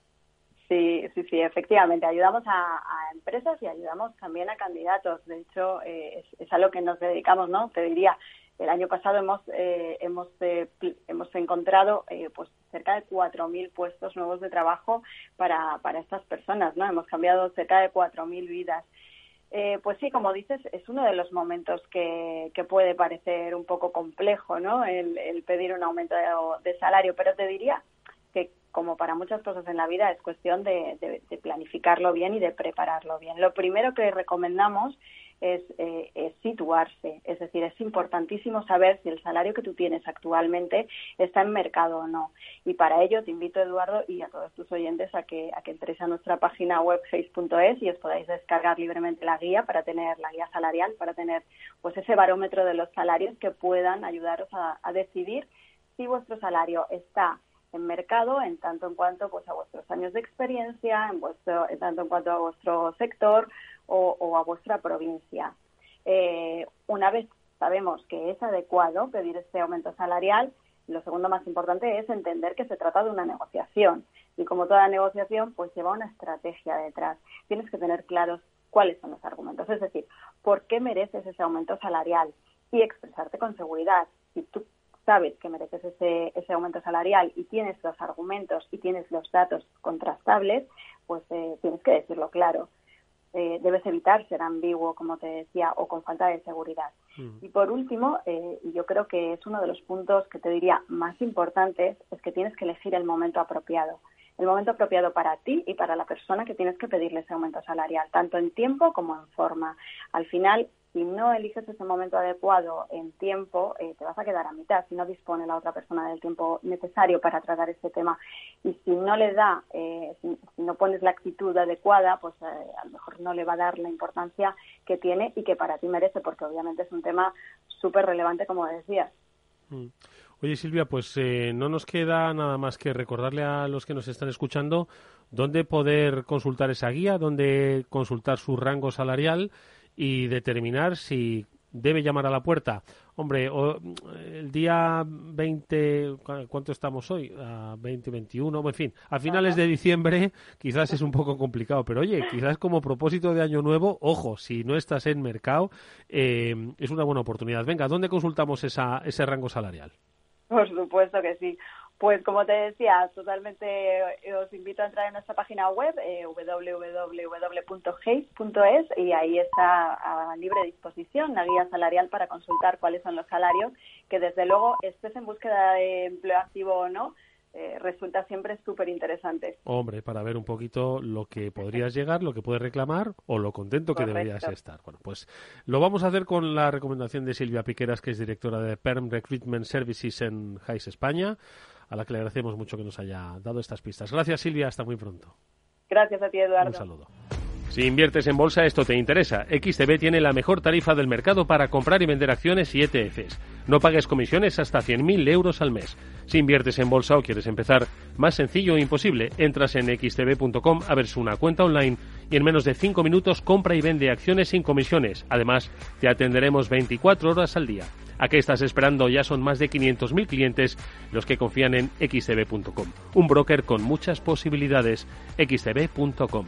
Sí, sí, sí, efectivamente. Ayudamos a, empresas y ayudamos también a candidatos. De hecho, eh, es, a lo que nos dedicamos, ¿no? Te diría, el año pasado hemos eh, hemos eh, hemos encontrado pues cerca de 4.000 puestos nuevos de trabajo para, para estas personas, ¿no? Hemos cambiado cerca de 4.000 vidas. pues sí, como dices, es uno de los momentos que, que puede parecer un poco complejo, ¿no? El, el pedir un aumento de salario, pero te diría que como para muchas cosas en la vida, es cuestión de, planificarlo bien y de prepararlo bien. Lo primero que recomendamos es, eh, situarse, es decir, es importantísimo saber si el salario que tú tienes actualmente está en mercado o no. Y para ello te invito, Eduardo, y a todos tus oyentes a que, a que entréis a nuestra página web face.es y os podáis descargar libremente la guía para tener la guía salarial, para tener pues ese barómetro de los salarios que puedan ayudaros a, a decidir si vuestro salario está en mercado en tanto en cuanto pues a vuestros años de experiencia, en vuestro, en tanto en cuanto a vuestro sector o, a vuestra provincia. Eh, una vez sabemos que es adecuado pedir este aumento salarial, lo segundo más importante es entender que se trata de una negociación y como toda negociación pues lleva una estrategia detrás. Tienes que tener claros cuáles son los argumentos, es decir, por qué mereces ese aumento salarial y expresarte con seguridad. Si tú sabes que mereces ese, ese aumento salarial y tienes los argumentos y tienes los datos contrastables, pues eh, tienes que decirlo claro. Eh, debes evitar ser ambiguo, como te decía, o con falta de seguridad. Mm. Y por último, eh, yo creo que es uno de los puntos que te diría más importantes, es que tienes que elegir el momento apropiado. El momento apropiado para ti y para la persona que tienes que pedirle ese aumento salarial, tanto en tiempo como en forma. Al final, si no eliges ese momento adecuado en tiempo, eh, te vas a quedar a mitad si no dispone la otra persona del tiempo necesario para tratar este tema. Y si no le da, eh, si, no pones la actitud adecuada, pues eh, a lo mejor no le va a dar la importancia que tiene y que para ti merece, porque obviamente es un tema súper relevante, como decías. Mm. Oye, Silvia, pues no nos queda nada más que recordarle a los que nos están escuchando dónde poder consultar esa guía, dónde consultar su rango salarial y determinar si debe llamar a la puerta. Hombre, el día 20, ¿cuánto estamos hoy? A 20, 21, en fin, a finales de diciembre quizás es un poco complicado, pero oye, quizás como propósito de año nuevo, ojo, si no estás en mercado, eh, es una buena oportunidad. Venga, ¿dónde consultamos esa, ese rango salarial? Por supuesto que sí. Pues como te decía, totalmente eh, os invito a entrar en nuestra página web eh, y ahí está a libre disposición la guía salarial para consultar cuáles son los salarios, que desde luego estés en búsqueda de empleo activo o no, eh, resulta siempre súper interesante. Hombre, para ver un poquito lo que podrías llegar, lo que puedes reclamar o lo contento que deberías estar. Bueno, pues lo vamos a hacer con la recomendación de Silvia Piqueras, que es directora de Perm Recruitment Services en Jais España a la que le agradecemos mucho que nos haya dado estas pistas. Gracias, Silvia. Hasta muy pronto. Gracias a ti, Eduardo. Un saludo. Si inviertes en bolsa, esto te interesa. XTB tiene la mejor tarifa del mercado para comprar y vender acciones y ETFs. No pagues comisiones hasta 100.000 euros al mes. Si inviertes en bolsa o quieres empezar, más sencillo e imposible, entras en xtb.com a ver una cuenta online y en menos de 5 minutos compra y vende acciones sin comisiones. Además, te atenderemos 24 horas al día. ¿A qué estás esperando? Ya son más de 500.000 clientes los que confían en xtb.com. Un broker con muchas posibilidades. xtb.com.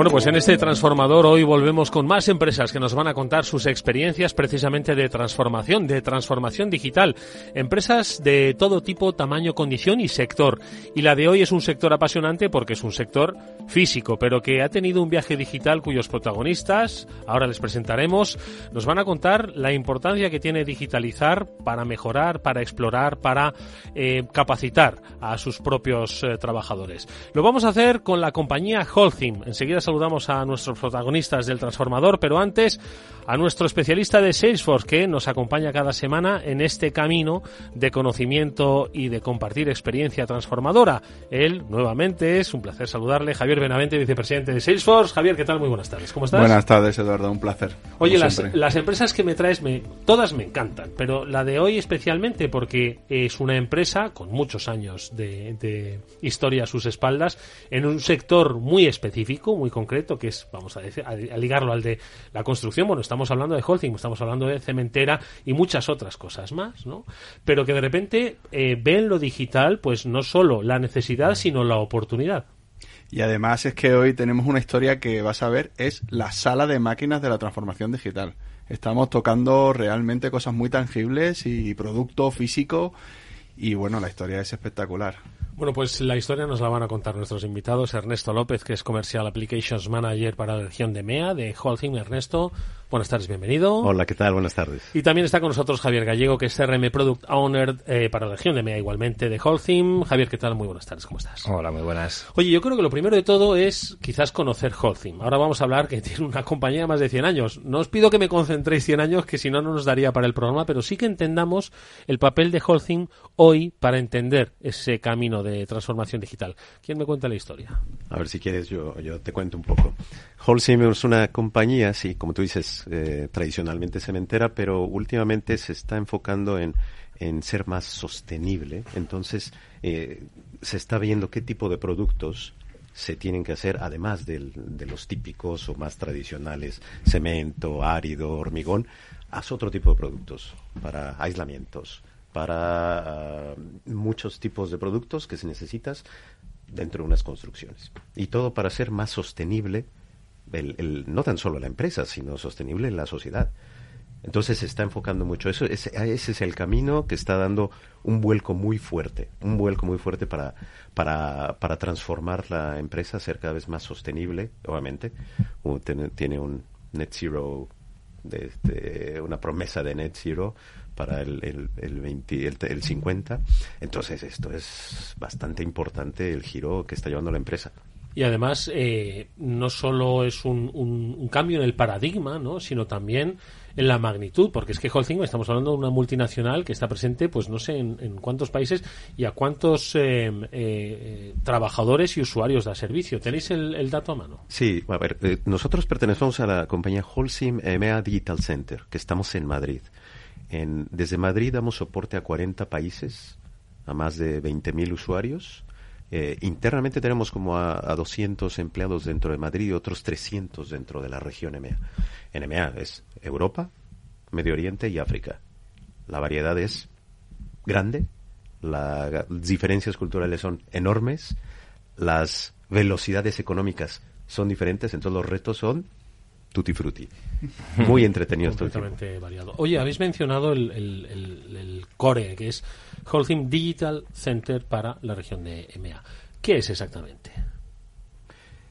Bueno, pues en este transformador hoy volvemos con más empresas que nos van a contar sus experiencias precisamente de transformación, de transformación digital. Empresas de todo tipo, tamaño, condición y sector. Y la de hoy es un sector apasionante porque es un sector físico, pero que ha tenido un viaje digital cuyos protagonistas, ahora les presentaremos, nos van a contar la importancia que tiene digitalizar para mejorar, para explorar, para eh, capacitar a sus propios eh, trabajadores. Lo vamos a hacer con la compañía Holcim. Enseguida saludamos a nuestros protagonistas del transformador, pero antes a nuestro especialista de Salesforce que nos acompaña cada semana en este camino de conocimiento y de compartir experiencia transformadora. Él, nuevamente, es un placer saludarle, Javier Benavente, vicepresidente de Salesforce. Javier, ¿qué tal? Muy buenas tardes. ¿Cómo estás? Buenas tardes, Eduardo. Un placer. Oye, las, empresas que me traes, me, todas me encantan, pero la de hoy especialmente porque es una empresa con muchos años de, de historia a sus espaldas, en un sector muy específico, muy concreto, que es, vamos a, decir, a, ligarlo al de la construcción. Bueno, estamos hablando de Holcim, estamos hablando de cementera y muchas otras cosas más, ¿no? Pero que de repente eh, ven lo digital, pues no solo la necesidad, sino la oportunidad. Y además es que hoy tenemos una historia que vas a ver, es la sala de máquinas de la transformación digital. Estamos tocando realmente cosas muy tangibles y producto físico y bueno, la historia es espectacular. Bueno, pues la historia nos la van a contar nuestros invitados. Ernesto López, que es Commercial Applications Manager para la región de MEA, de Holcim. Ernesto, Buenas tardes, bienvenido. Hola, ¿qué tal? Buenas tardes. Y también está con nosotros Javier Gallego, que es CRM Product Owner eh, para la región de MEA igualmente de Holcim. Javier, ¿qué tal? Muy buenas tardes, ¿cómo estás? Hola, muy buenas. Oye, yo creo que lo primero de todo es quizás conocer Holcim. Ahora vamos a hablar que tiene una compañía de más de 100 años. No os pido que me concentréis 100 años, que si no, no nos daría para el programa, pero sí que entendamos el papel de Holcim hoy para entender ese camino de transformación digital. ¿Quién me cuenta la historia? A ver, si quieres, yo, yo te cuento un poco. Holcim es una compañía, sí, como tú dices, eh, tradicionalmente cementera, pero últimamente se está enfocando en, en ser más sostenible. Entonces, eh, se está viendo qué tipo de productos se tienen que hacer, además de los típicos o más tradicionales, cemento, árido, hormigón, haz otro tipo de productos para aislamientos, para ah, muchos tipos de productos que se necesitas dentro de unas construcciones. Y todo para ser más sostenible, el, no tan solo la empresa, sino sostenible en la sociedad. Entonces se está enfocando mucho eso. Ese, ese, es el camino que está dando un vuelco muy fuerte, un vuelco muy fuerte para, para, para transformar la empresa ser cada vez más sostenible, obviamente. Tiene, un net zero, de, una promesa de net zero para el, el, el, 20, el, 50. Entonces esto es bastante importante el giro que está llevando la empresa. Y además, eh, no solo es un, un, cambio en el paradigma, ¿no? sino también en la magnitud, porque es que Holcim estamos hablando de una multinacional que está presente, pues no sé en, cuántos países y a cuántos eh, eh, trabajadores y usuarios da servicio. ¿Tenéis el, dato a mano? Sí, a ver, nosotros pertenecemos a la compañía Holcim EMEA Digital Center, que estamos en Madrid. En, desde Madrid damos soporte a 40 países, a más de 20.000 usuarios eh, internamente tenemos como a, 200 empleados dentro de Madrid y otros 300 dentro de la región EMEA. En es Europa, Medio Oriente y África. La variedad es grande, las diferencias culturales son enormes, las velocidades económicas son diferentes, entonces los retos son tutti frutti. Muy entretenido. Completamente variado. Oye, habéis mencionado el, el, core, que es Holcim Digital Center para la región de EMEA. ¿Qué es exactamente?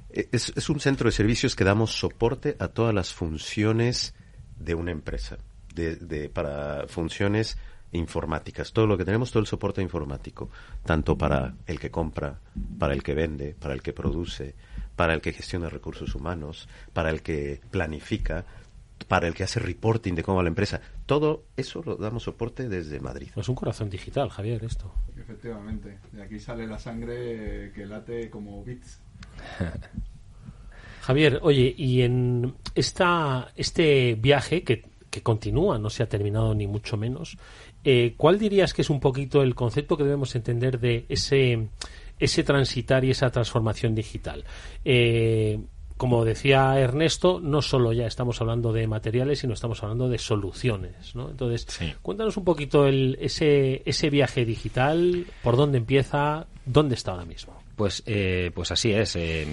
Eh, es, un centro de servicios que damos soporte a todas las funciones de una empresa, de, para funciones informáticas. Todo lo que tenemos, todo el soporte informático, tanto para el que compra, para el que vende, para el que produce, para el que gestiona recursos humanos, para el que planifica, para el que hace reporting de cómo va la empresa. Todo eso lo damos soporte desde Madrid. Es un corazón digital, Javier, esto. Efectivamente. De aquí sale la sangre que late como bits. Javier, oye, y en esta, este viaje que, que continúa, no se ha terminado ni mucho menos, eh, ¿cuál dirías que es un poquito el concepto que debemos entender de ese ese transitar y esa transformación digital. Eh, como decía Ernesto, no solo ya estamos hablando de materiales, sino estamos hablando de soluciones, ¿no? Entonces, cuéntanos un poquito el, ese, ese viaje digital, por dónde empieza, dónde está ahora mismo. Pues, eh, pues así es. Eh,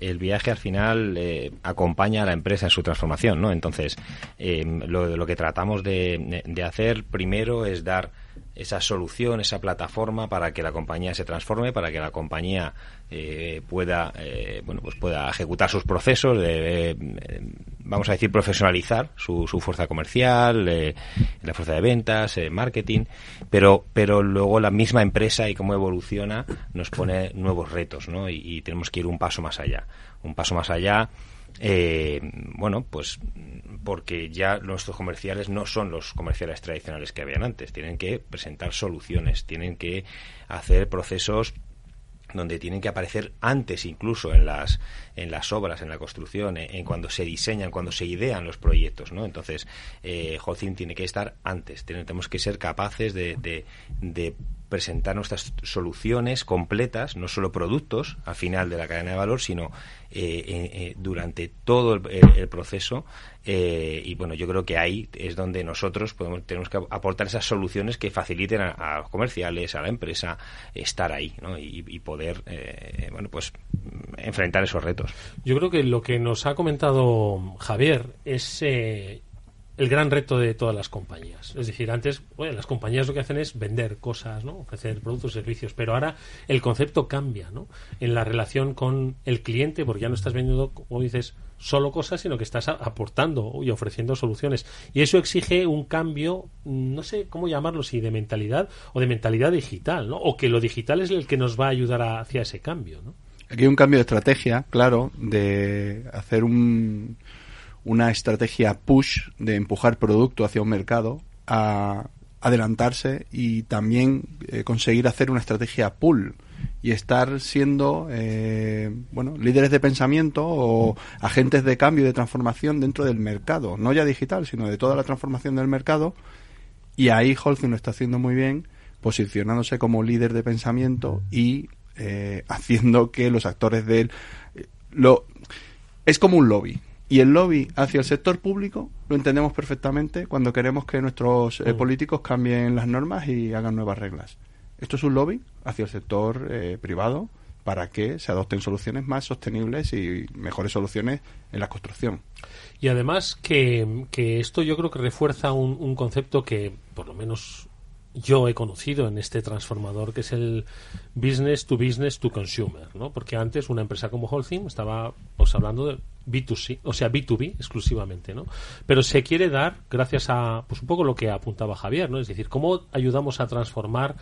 el viaje al final acompaña a la empresa en su transformación, ¿no? Entonces, lo, lo que tratamos de, de hacer primero es dar esa solución, esa plataforma para que la compañía se transforme, para que la compañía eh, pueda, eh, bueno, pues pueda ejecutar sus procesos, eh, vamos a decir, profesionalizar su, su fuerza comercial, la fuerza de ventas, marketing, pero, pero luego la misma empresa y cómo evoluciona nos pone nuevos retos, ¿no? y tenemos que ir un paso más allá, un paso más allá eh, bueno, pues porque ya nuestros comerciales no son los comerciales tradicionales que habían antes. Tienen que presentar soluciones, tienen que hacer procesos donde tienen que aparecer antes incluso en las en las obras en la construcción en, cuando se diseñan cuando se idean los proyectos no entonces eh, tiene que estar antes tenemos que ser capaces de, de presentar nuestras soluciones completas, no solo productos al final de la cadena de valor, sino eh, eh, eh, durante todo el, proceso. y bueno, yo creo que ahí es donde nosotros podemos, tenemos que aportar esas soluciones que faciliten a, los comerciales, a la empresa, estar ahí ¿no? y, y, poder, bueno, pues enfrentar esos retos. Yo creo que lo que nos ha comentado Javier es el gran reto de todas las compañías. Es decir, antes bueno, las compañías lo que hacen es vender cosas, ¿no? ofrecer productos, servicios, pero ahora el concepto cambia ¿no? en la relación con el cliente, porque ya no estás vendiendo, como dices, solo cosas, sino que estás aportando y ofreciendo soluciones. Y eso exige un cambio, no sé cómo llamarlo, si de mentalidad o de mentalidad digital, ¿no? o que lo digital es el que nos va a ayudar hacia ese cambio. ¿no? Aquí hay un cambio de estrategia, claro, de hacer un una estrategia push de empujar producto hacia un mercado a adelantarse y también eh, conseguir hacer una estrategia pull y estar siendo eh, bueno líderes de pensamiento o agentes de cambio y de transformación dentro del mercado no ya digital sino de toda la transformación del mercado. Y ahí Holcim lo está haciendo muy bien posicionándose como líder de pensamiento y eh, haciendo que los actores de él lo es como un lobby y el lobby hacia el sector público lo entendemos perfectamente cuando queremos que nuestros eh, mm. políticos cambien las normas y hagan nuevas reglas. Esto es un lobby hacia el sector eh, privado para que se adopten soluciones más sostenibles y mejores soluciones en la construcción. Y además que, que esto yo creo que refuerza un, un concepto que por lo menos yo he conocido en este transformador que es el business to business to consumer, ¿no? Porque antes una empresa como Holcim estaba pues hablando de B2C, o sea, B2B exclusivamente, ¿no? Pero se quiere dar gracias a pues un poco lo que apuntaba Javier, ¿no? Es decir, cómo ayudamos a transformar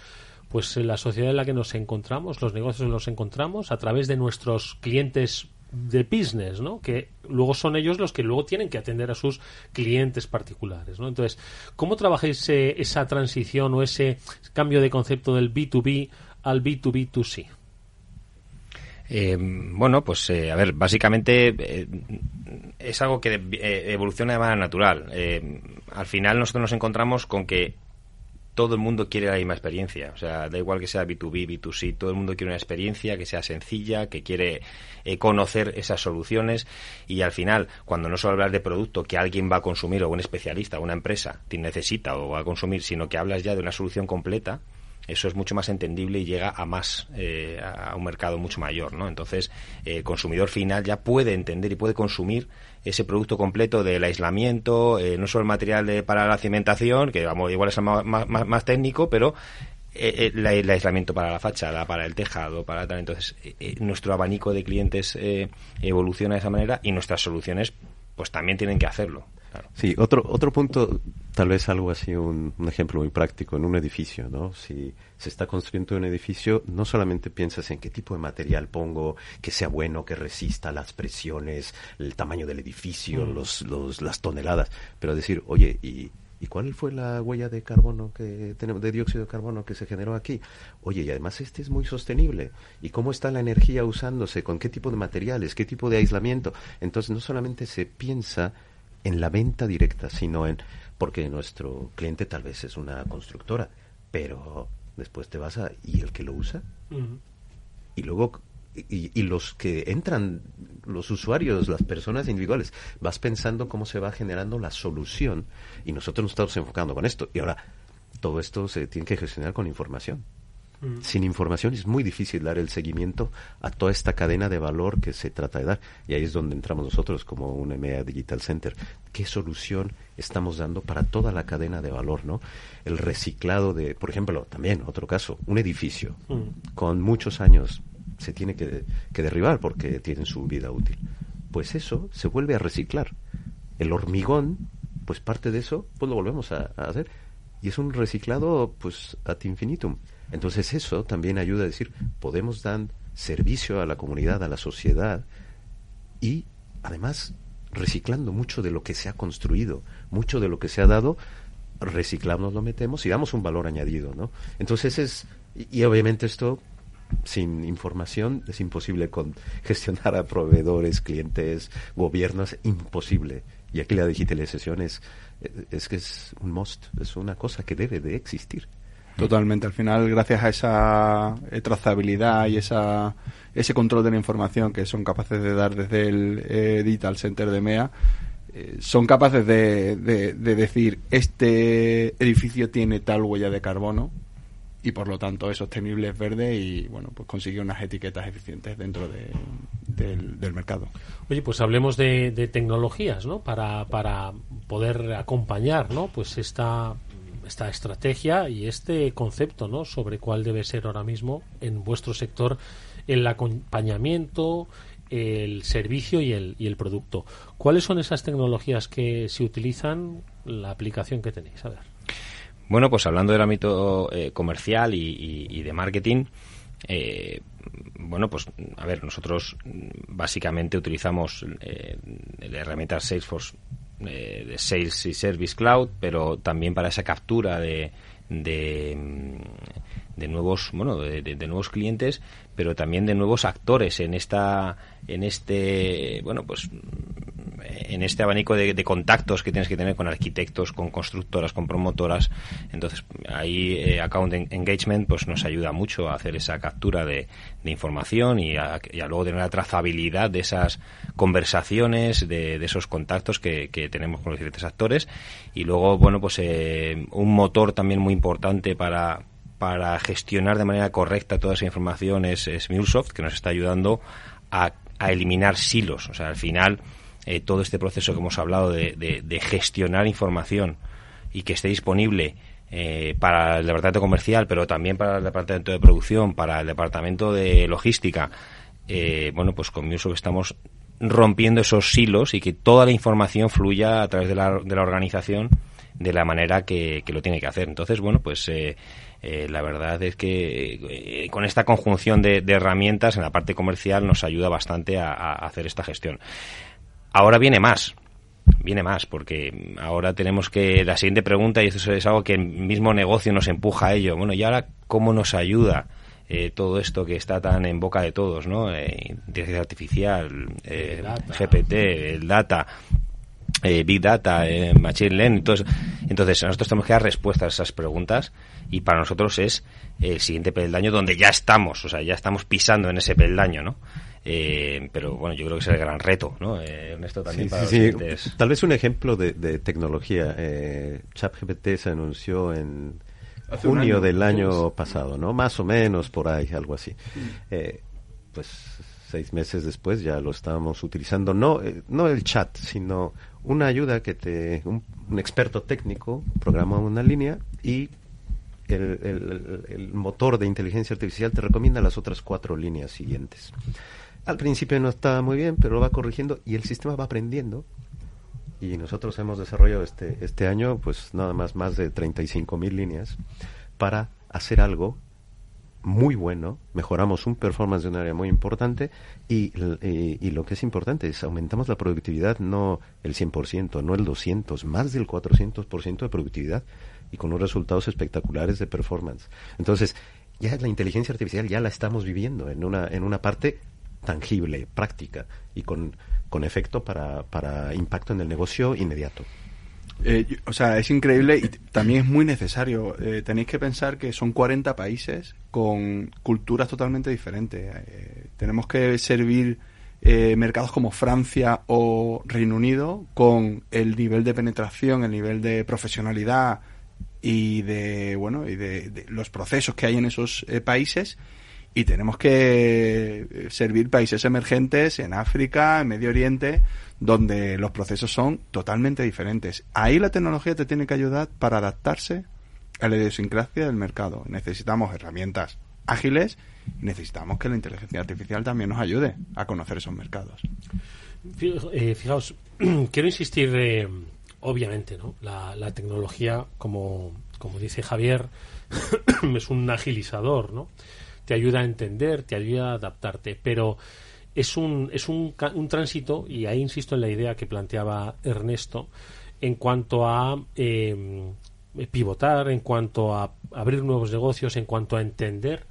pues la sociedad en la que nos encontramos, los negocios en los que nos encontramos a través de nuestros clientes de business, ¿no? Que luego son ellos los que luego tienen que atender a sus clientes particulares, ¿no? Entonces, ¿cómo trabajáis esa transición o ese cambio de concepto del B2B al B2B2C? Eh, bueno, pues eh, a ver, básicamente eh, es algo que evoluciona de manera natural. al final nosotros nos encontramos con que todo el mundo quiere la misma experiencia. O sea, da igual que sea B2B, B2C, todo el mundo quiere una experiencia que sea sencilla, que quiere eh, conocer esas soluciones y al final, cuando no solo hablas de producto que alguien va a consumir o un especialista o una empresa necesita o va a consumir, sino que hablas ya de una solución completa, eso es mucho más entendible y llega a más eh, a un mercado mucho mayor no entonces el consumidor final ya puede entender y puede consumir ese producto completo del aislamiento eh, no solo el material de, para la cimentación que vamos igual es más, más, técnico pero eh, el, aislamiento para la fachada, para el tejado, para tal. Entonces, nuestro abanico de clientes evoluciona de esa manera y nuestras soluciones, pues también tienen que hacerlo. Sí, otro, otro punto, tal vez algo así, un, ejemplo muy práctico, en un edificio, ¿no? Si se está construyendo un edificio, no solamente piensas en qué tipo de material pongo, que sea bueno, que resista las presiones, el tamaño del edificio, mm. los, los, las toneladas, pero decir, oye, ¿y, ¿y cuál fue la huella de carbono que tenemos, de dióxido de carbono que se generó aquí? Oye, y además este es muy sostenible. ¿Y cómo está la energía usándose? ¿Con qué tipo de materiales? ¿Qué tipo de aislamiento? Entonces, no solamente se piensa en la venta directa, sino en porque nuestro cliente tal vez es una constructora, pero después te vas a y el que lo usa y luego y, y, los que entran, los usuarios, las personas individuales, vas pensando cómo se va generando la solución y nosotros nos estamos enfocando con esto. Y ahora, todo esto se tiene que gestionar con información. Sin información es muy difícil dar el seguimiento a toda esta cadena de valor que se trata de dar. Y ahí es donde entramos nosotros como un EMEA Digital Center. ¿Qué solución estamos dando para toda la cadena de valor? ¿no? El reciclado de, por ejemplo, también otro caso, un edificio con muchos años se tiene que, derribar porque tienen su vida útil. Pues eso se vuelve a reciclar. El hormigón, pues parte de eso, pues lo volvemos a, a hacer. Y es un reciclado, pues, ad infinitum. Entonces eso también ayuda a decir, podemos dar servicio a la comunidad, a la sociedad y además reciclando mucho de lo que se ha construido, mucho de lo que se ha dado, reciclamos, lo metemos y damos un valor añadido, ¿no? Entonces es, y, obviamente esto sin información es imposible con gestionar a proveedores, clientes, gobiernos, imposible. Y aquí la digitalización es, es que es un must, es una cosa que debe de existir. Totalmente. Al final, gracias a esa eh, trazabilidad y esa, ese control de la información que son capaces de dar desde el eh, Digital Center de MEA, eh, son capaces de, de, decir, este edificio tiene tal huella de carbono y por lo tanto es sostenible, es verde y bueno, pues consigue unas etiquetas eficientes dentro del, del, mercado. Oye, pues hablemos de, de tecnologías, ¿no? Para, para poder acompañar, ¿no? Pues esta esta estrategia y este concepto ¿no? sobre cuál debe ser ahora mismo en vuestro sector el acompañamiento, el servicio y el, y el producto. ¿Cuáles son esas tecnologías que se utilizan, la aplicación que tenéis? A ver. Bueno, pues hablando del ámbito eh, comercial y, de marketing, eh, bueno, pues a ver, nosotros básicamente utilizamos eh, la herramienta Salesforce eh, de Sales y Service Cloud, pero también para esa captura de, de, mm, nuevos bueno de, nuevos clientes pero también de nuevos actores en esta en este bueno pues en este abanico de, contactos que tienes que tener con arquitectos, con constructoras, con promotoras. Entonces, ahí eh, Account Engagement pues nos ayuda mucho a hacer esa captura de, información y a, luego tener la trazabilidad de esas conversaciones, de, esos contactos que, tenemos con los diferentes actores. Y luego, bueno, pues eh, un motor también muy importante para para gestionar de manera correcta toda esa información es, es que nos está ayudando a, eliminar silos. O sea, al final, eh, todo este proceso que hemos hablado de, gestionar información y que esté disponible eh, para el departamento comercial, pero también para el departamento de producción, para el departamento de logística, eh, bueno, pues con MuleSoft estamos rompiendo esos silos y que toda la información fluya a través de la, de la organización de la manera que, lo tiene que hacer. Entonces, bueno, pues eh, eh, la verdad es que eh, con esta conjunción de, herramientas en la parte comercial nos ayuda bastante a, hacer esta gestión. Ahora viene más, viene más, porque ahora tenemos que, la siguiente pregunta, y esto es algo que el mismo negocio nos empuja a ello, bueno, ¿y ahora cómo nos ayuda todo esto que está tan en boca de todos, ¿no? inteligencia artificial, GPT, el data, eh, Big Data, eh, Machine Learning. Entonces, entonces, nosotros tenemos que dar respuestas a esas preguntas y para nosotros es el siguiente peldaño donde ya estamos, o sea, ya estamos pisando en ese peldaño, ¿no? Eh, pero bueno, yo creo que es el gran reto, ¿no? esto también para Tal vez un ejemplo de, tecnología. ChatGPT se anunció en junio del año pasado, ¿no? Más o menos por ahí, algo así. pues seis meses después ya lo estábamos utilizando, no, no el chat, sino una ayuda que te un, experto técnico programa una línea y el, motor de inteligencia artificial te recomienda las otras cuatro líneas siguientes. Al principio no está muy bien, pero lo va corrigiendo y el sistema va aprendiendo. Y nosotros hemos desarrollado este, este año, pues nada más, más de 35 mil líneas para hacer algo muy bueno, mejoramos un performance de un área muy importante y, y, lo que es importante es aumentamos la productividad no el 100%, no el 200, más del 400% de productividad y con unos resultados espectaculares de performance. Entonces, ya la inteligencia artificial ya la estamos viviendo en una, en una parte tangible, práctica y con, con efecto para, para impacto en el negocio inmediato. Eh, o sea, es increíble y también es muy necesario. Eh, tenéis que pensar que son 40 países con culturas totalmente diferentes. Eh, tenemos que servir mercados como Francia o Reino Unido con el nivel de penetración, el nivel de profesionalidad y de bueno y de, los procesos que hay en esos países y tenemos que servir países emergentes en África, en Medio Oriente, donde los procesos son totalmente diferentes. Ahí la tecnología te tiene que ayudar para adaptarse a la idiosincrasia del mercado. Necesitamos herramientas ágiles y necesitamos que la inteligencia artificial también nos ayude a conocer esos mercados. Eh, fijaos, quiero insistir, eh, obviamente, ¿no? La, la tecnología, como, como dice Javier, es un agilizador, ¿no? Te ayuda a entender, te ayuda a adaptarte, pero es un, es un, un tránsito, y ahí insisto en la idea que planteaba Ernesto, en cuanto a em, pivotar, en cuanto a abrir nuevos negocios, en cuanto a entender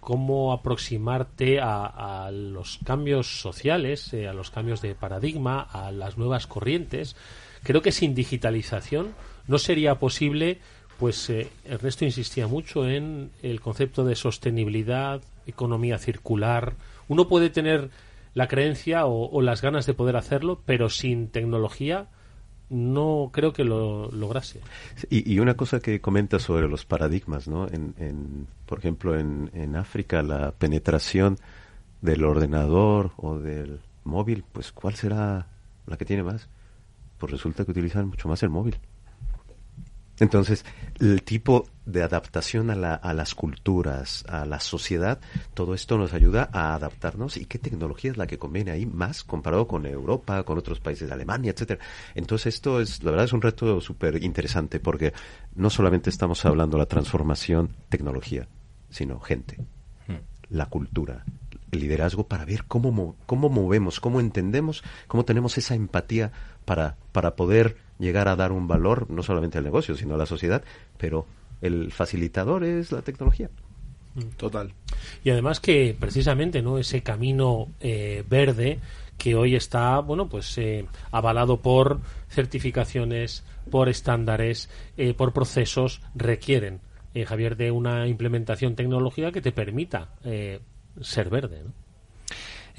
cómo aproximarte a, los cambios sociales, eh, a los cambios de paradigma, a las nuevas corrientes. Creo que sin digitalización no sería posible, pues eh, Ernesto insistía mucho en el concepto de sostenibilidad, economía circular, uno puede tener la creencia o, las ganas de poder hacerlo, pero sin tecnología no creo que lo lograse. Y, una cosa que comenta sobre los paradigmas, ¿no? En, por ejemplo, en, en África la penetración del ordenador o del móvil, pues ¿cuál será la que tiene más? Pues resulta que utilizan mucho más el móvil. Entonces, el tipo de adaptación a, la, a, las culturas, a la sociedad, todo esto nos ayuda a adaptarnos y qué tecnología es la que conviene ahí más comparado con Europa, con otros países Alemania, etcétera. Entonces esto es, la verdad es un reto súper interesante porque no solamente estamos hablando de la transformación tecnología, sino gente, hmm. la cultura, el liderazgo para ver cómo, cómo movemos, cómo entendemos, cómo tenemos esa empatía para, para poder llegar a dar un valor no solamente al negocio, sino a la sociedad, pero el facilitador es la tecnología. Mm. Total. Y además que precisamente no ese camino eh, verde que hoy está bueno pues eh, avalado por certificaciones, por estándares, eh, por procesos requieren Javier de una implementación tecnológica que te permita ser verde. ¿no?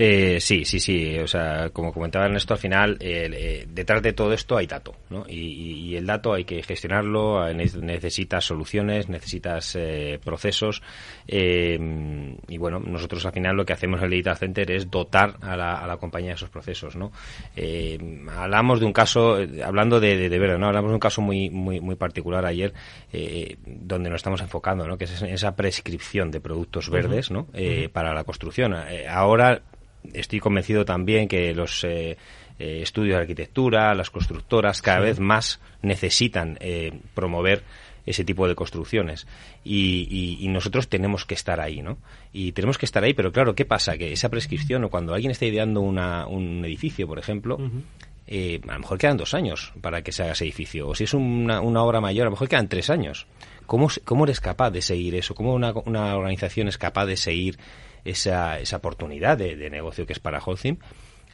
Eh, sí, sí, sí. O sea, como comentaba Ernesto, al final, eh, detrás de todo esto hay dato, ¿no? Y, el dato hay que gestionarlo, necesitas soluciones, necesitas eh, procesos. y bueno, nosotros al final lo que hacemos en el Digital Center es dotar a la, compañía de esos procesos, ¿no? hablamos de un caso, hablando de, de, verdad, ¿no? Hablamos de un caso muy, muy, muy particular ayer, donde nos estamos enfocando, ¿no? Que es esa prescripción de productos verdes, ¿no? Para la construcción. ahora estoy convencido también que los eh, eh, estudios de arquitectura, las constructoras cada vez más necesitan eh, promover ese tipo de construcciones y, nosotros tenemos que estar ahí, ¿no? Y tenemos que estar ahí, pero claro, ¿qué pasa? Que esa prescripción o cuando alguien está ideando un edificio, por ejemplo, a lo mejor quedan dos años para que se haga ese edificio, o si es una, obra mayor, a lo mejor quedan tres años. ¿Cómo, cómo eres capaz de seguir eso? ¿Cómo una, una organización es capaz de seguir esa, esa oportunidad de, negocio que es para Holcim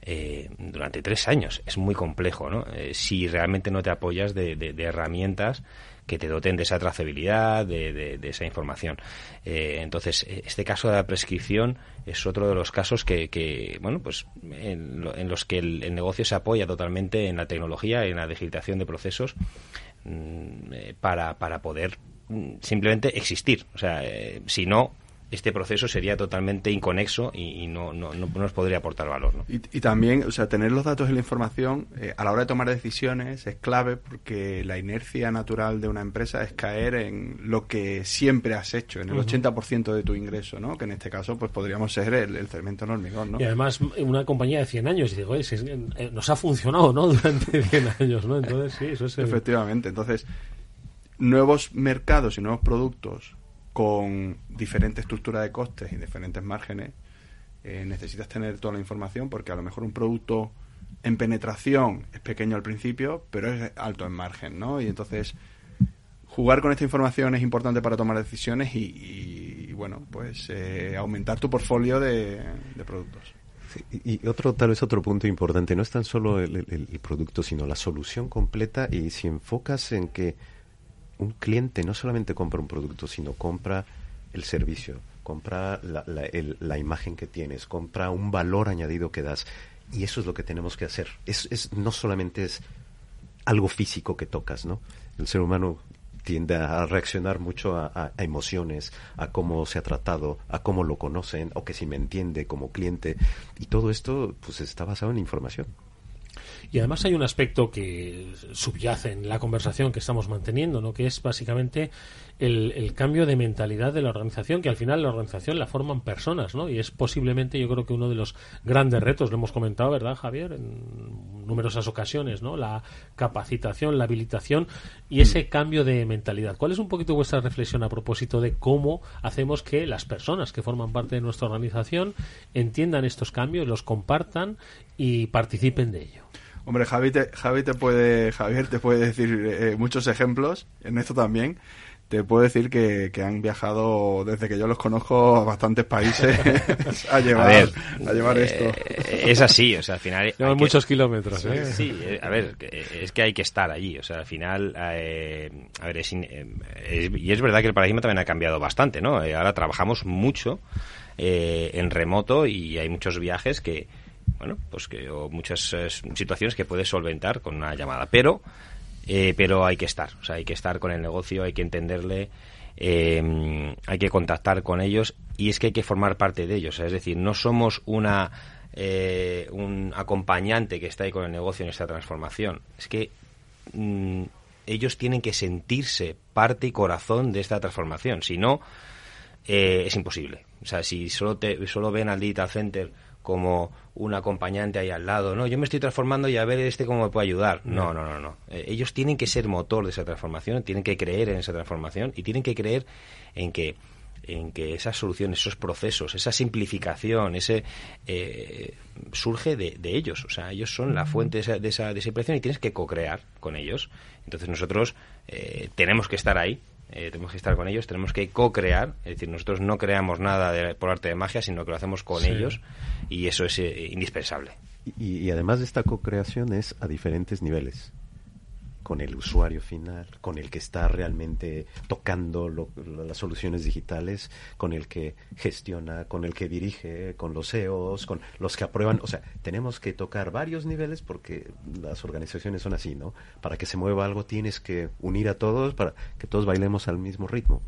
eh, durante tres años. Es muy complejo, ¿no? Eh, si realmente no te apoyas de, herramientas que te doten de esa trazabilidad, de, esa información. Eh, entonces, este caso de la prescripción es otro de los casos que, bueno, pues en, los que el, negocio se apoya totalmente en la tecnología, en la digitalización de procesos mm, para, para poder mm, simplemente existir. O sea, si no, este proceso sería totalmente inconexo y, no, no, no, nos podría aportar valor. ¿no? Y, también, o sea, tener los datos y la información eh, a la hora de tomar decisiones es clave porque la inercia natural de una empresa es caer en lo que siempre has hecho, en el 80% de tu ingreso, ¿no? Que en este caso, pues podríamos ser el, el cemento en hormigón, ¿no? Y además, una compañía de 100 años, y digo, eh, nos ha funcionado, ¿no? Durante 100 años, ¿no? Entonces, sí, eso es... Efectivamente, entonces, nuevos mercados y nuevos productos con diferente estructura de costes y diferentes márgenes, eh, necesitas tener toda la información porque a lo mejor un producto en penetración es pequeño al principio, pero es alto en margen, ¿no? Y entonces jugar con esta información es importante para tomar decisiones y, bueno, pues eh, aumentar tu portfolio de, productos. y otro, tal vez otro punto importante, no es tan solo el, el, producto, sino la solución completa y si enfocas en que un cliente no solamente compra un producto, sino compra el servicio, compra la, la, imagen que tienes, compra un valor añadido que das. Y eso es lo que tenemos que hacer. Es, es, no solamente es algo físico que tocas, ¿no? El ser humano tiende a reaccionar mucho a, a, emociones, a cómo se ha tratado, a cómo lo conocen, o que si me entiende como cliente. Y todo esto, pues, está basado en información. Y además hay un aspecto que subyace en la conversación que estamos manteniendo, ¿no? que es básicamente el, cambio de mentalidad de la organización, que al final la organización la forman personas, ¿no? Y es posiblemente, yo creo que uno de los grandes retos, lo hemos comentado, ¿verdad, Javier? En numerosas ocasiones, ¿no? La capacitación, la habilitación y ese cambio de mentalidad. ¿Cuál es un poquito vuestra reflexión a propósito de cómo hacemos que las personas que forman parte de nuestra organización entiendan estos cambios, los compartan y participen de ello? Hombre, Javi te, Javi te puede, Javier te puede decir eh, muchos ejemplos, en esto también. Te puedo decir que, han viajado desde que yo los conozco a bastantes países a llevar, a, llevar esto. Eh, es así, o sea, al final. Hay muchos kilómetros, ¿eh? Sí, eh, a ver, es que hay que estar allí, o sea, al final. a ver, es, y es verdad que el paradigma también ha cambiado bastante, ¿no? ahora trabajamos mucho en remoto y hay muchos viajes que bueno, pues que o muchas eh, situaciones que puedes solventar con una llamada, pero eh, pero hay que estar, o sea, hay que estar con el negocio, hay que entenderle, em, hay que contactar con ellos y es que hay que formar parte de ellos, es decir, no somos una eh, un acompañante que está ahí con el negocio en esta transformación, es que mm, ellos tienen que sentirse parte y corazón de esta transformación, si no es imposible. O sea, si solo te solo ven al digital center como un acompañante ahí al lado. No, yo me estoy transformando y a ver este cómo me puede ayudar. No, no, no, no. Eh, ellos tienen que ser motor de esa transformación, tienen que creer en esa transformación y tienen que creer en que en que esas soluciones, esos procesos, esa simplificación, ese eh, surge de, ellos. O sea, ellos son la fuente de esa, de esa, de esa impresión y tienes que co-crear con ellos. Entonces nosotros eh, tenemos que estar ahí eh, tenemos que estar con ellos, tenemos que co-crear, es decir, nosotros no creamos nada por arte de magia, sino que lo hacemos con ellos y eso es eh, indispensable. Y, además de esta co-creación es a diferentes niveles. Con el usuario final, con el que está realmente tocando las soluciones digitales, con el que gestiona, con el que dirige, con los CEOs, con los que aprueban. O sea, tenemos que tocar varios niveles porque las organizaciones son así, ¿no? Para que se mueva algo tienes que unir a todos para que todos bailemos al mismo ritmo.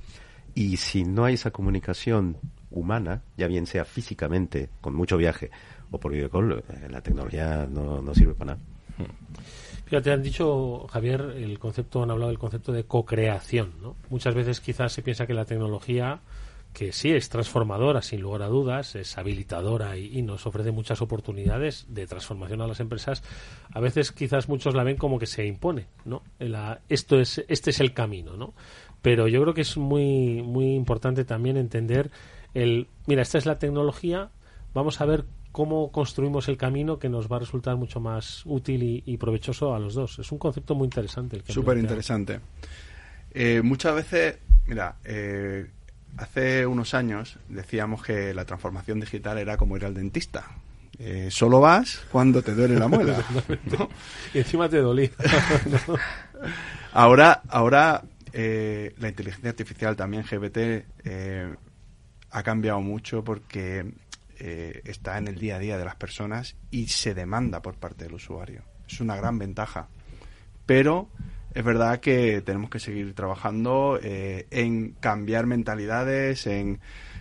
Y si no hay esa comunicación humana, ya bien sea físicamente, con mucho viaje, o por videocall, eh, la tecnología no, no sirve para nada. Hmm. Fíjate, han dicho, Javier, el concepto, han hablado del concepto de co-creación. ¿no? Muchas veces quizás se piensa que la tecnología, que sí es transformadora, sin lugar a dudas, es habilitadora y, nos ofrece muchas oportunidades de transformación a las empresas, a veces quizás muchos la ven como que se impone, ¿no? esto es, este es el camino, ¿no? Pero yo creo que es muy, muy importante también entender el, mira, esta es la tecnología, vamos a ver cómo construimos el camino que nos va a resultar mucho más útil y, provechoso a los dos. Es un concepto muy interesante. Súper interesante. Eh, muchas veces, mira, eh, hace unos años decíamos que la transformación digital era como ir al dentista. Eh, solo vas cuando te duele la muela. y encima te dolía. ahora, ahora la inteligencia artificial también, GBT, ha cambiado mucho porque eh, está en el día a día de las personas y se demanda por parte del usuario. Es una gran ventaja. Pero es verdad que tenemos que seguir trabajando eh, en cambiar mentalidades, en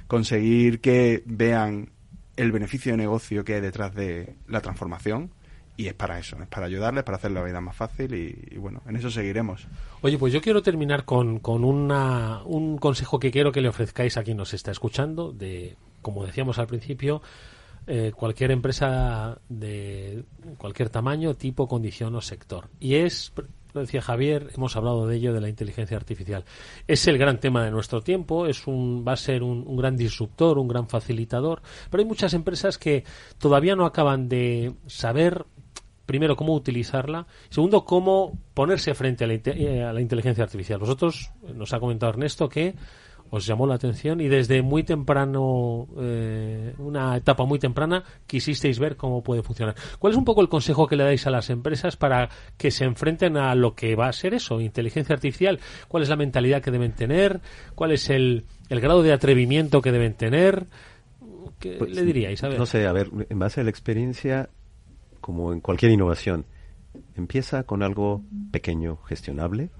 conseguir que vean el beneficio de negocio que hay detrás de la transformación. Y es para eso, es para ayudarles, para hacer la vida más fácil y, bueno, en eso seguiremos. Oye, pues yo quiero terminar con, con una, un consejo que quiero que le ofrezcáis a quien nos está escuchando de como decíamos al principio, eh, cualquier empresa de cualquier tamaño, tipo, condición o sector. Y es, lo decía Javier, hemos hablado de ello, de la inteligencia artificial. Es el gran tema de nuestro tiempo, es un, va a ser un, gran disruptor, un gran facilitador, pero hay muchas empresas que todavía no acaban de saber primero cómo utilizarla, segundo cómo ponerse frente a la, eh, a la inteligencia artificial. Vosotros, nos ha comentado Ernesto que os llamó la atención y desde muy temprano, eh, una etapa muy temprana, quisisteis ver cómo puede funcionar. ¿Cuál es un poco el consejo que le dais a las empresas para que se enfrenten a lo que va a ser eso, inteligencia artificial? ¿Cuál es la mentalidad que deben tener? ¿Cuál es el, el grado de atrevimiento que deben tener? ¿Qué pues, le diríais? A No sé, a ver, en base a la experiencia, como en cualquier innovación, empieza con algo pequeño, gestionable,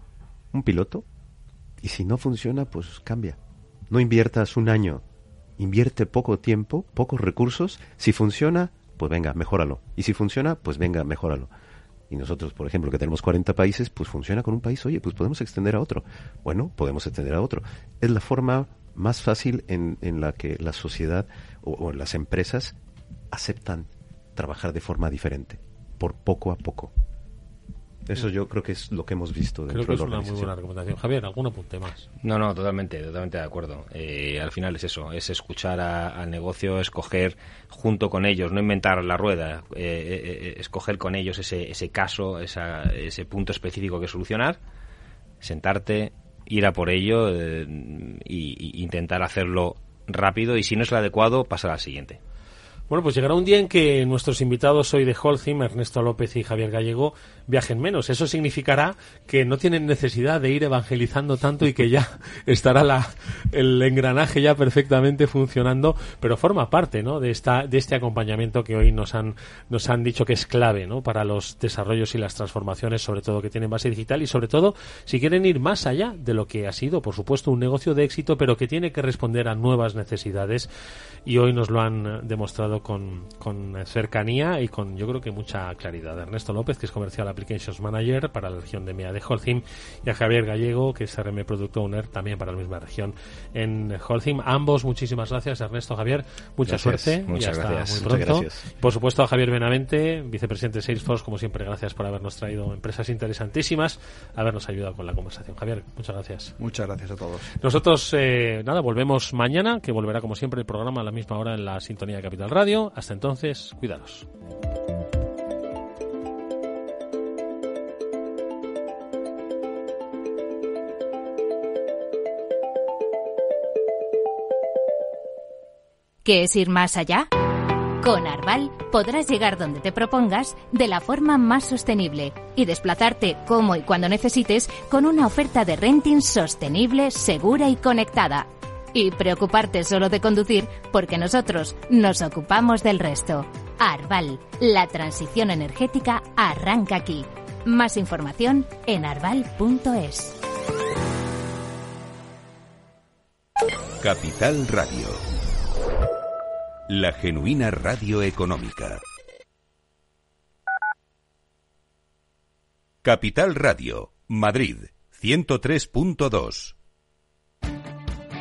un piloto, y si no funciona, pues cambia. No inviertas un año, invierte poco tiempo, pocos recursos. Si funciona, pues venga, mejóralo. Y si funciona, pues venga, mejóralo. Y nosotros, por ejemplo, que tenemos 40 países, pues funciona con un país, oye, pues podemos extender a otro. Bueno, podemos extender a otro. Es la forma más fácil en, en la que la sociedad o, o las empresas aceptan trabajar de forma diferente, por poco a poco. Eso yo creo que es lo que hemos visto dentro creo que es una muy buena recomendación. Javier, ¿algún apunte más? No, no, totalmente, totalmente de acuerdo. Eh, al final es eso, es escuchar al negocio, escoger junto con ellos, no inventar la rueda, eh, eh, escoger con ellos ese, ese caso, ese punto específico que solucionar, sentarte, ir a por ello e intentar hacerlo rápido y si no es el adecuado, pasar al siguiente. Bueno, pues llegará un día en que nuestros invitados hoy de Holcim, Ernesto López y Javier Gallego, viajen menos. Eso significará que no tienen necesidad de ir evangelizando tanto y que ya estará la, el engranaje ya perfectamente funcionando, pero forma parte, ¿no? De esta, de este acompañamiento que hoy nos han, nos han dicho que es clave, ¿no? Para los desarrollos y las transformaciones, sobre todo que tienen base digital y sobre todo si quieren ir más allá de lo que ha sido, por supuesto, un negocio de éxito, pero que tiene que responder a nuevas necesidades y hoy nos lo han demostrado con, cercanía y con yo creo que mucha claridad. Ernesto López, que es Comercial Applications Manager para la región de MEA de Holcim, y a Javier Gallego, que es RM Product Owner también para la misma región en Holcim. Ambos, muchísimas gracias, Ernesto, Javier, mucha suerte muchas gracias. muy pronto. Por supuesto, a Javier Benavente, vicepresidente de Salesforce, como siempre, gracias por habernos traído empresas interesantísimas, habernos ayudado con la conversación. Javier, muchas gracias. Muchas gracias a todos. Nosotros, eh, nada, volvemos mañana, que volverá como siempre el programa a la misma hora en la sintonía de Capital Hasta entonces, cuidados. ¿Qué es ir más allá? Con Arval podrás llegar donde te propongas de la forma más sostenible y desplazarte como y cuando necesites con una oferta de renting sostenible, segura y conectada. Y preocuparte solo de conducir porque nosotros nos ocupamos del resto. Arval, la transición energética arranca aquí. Más información en arval.es. Capital Radio. La genuina radio económica. Capital Radio, Madrid, 103.2.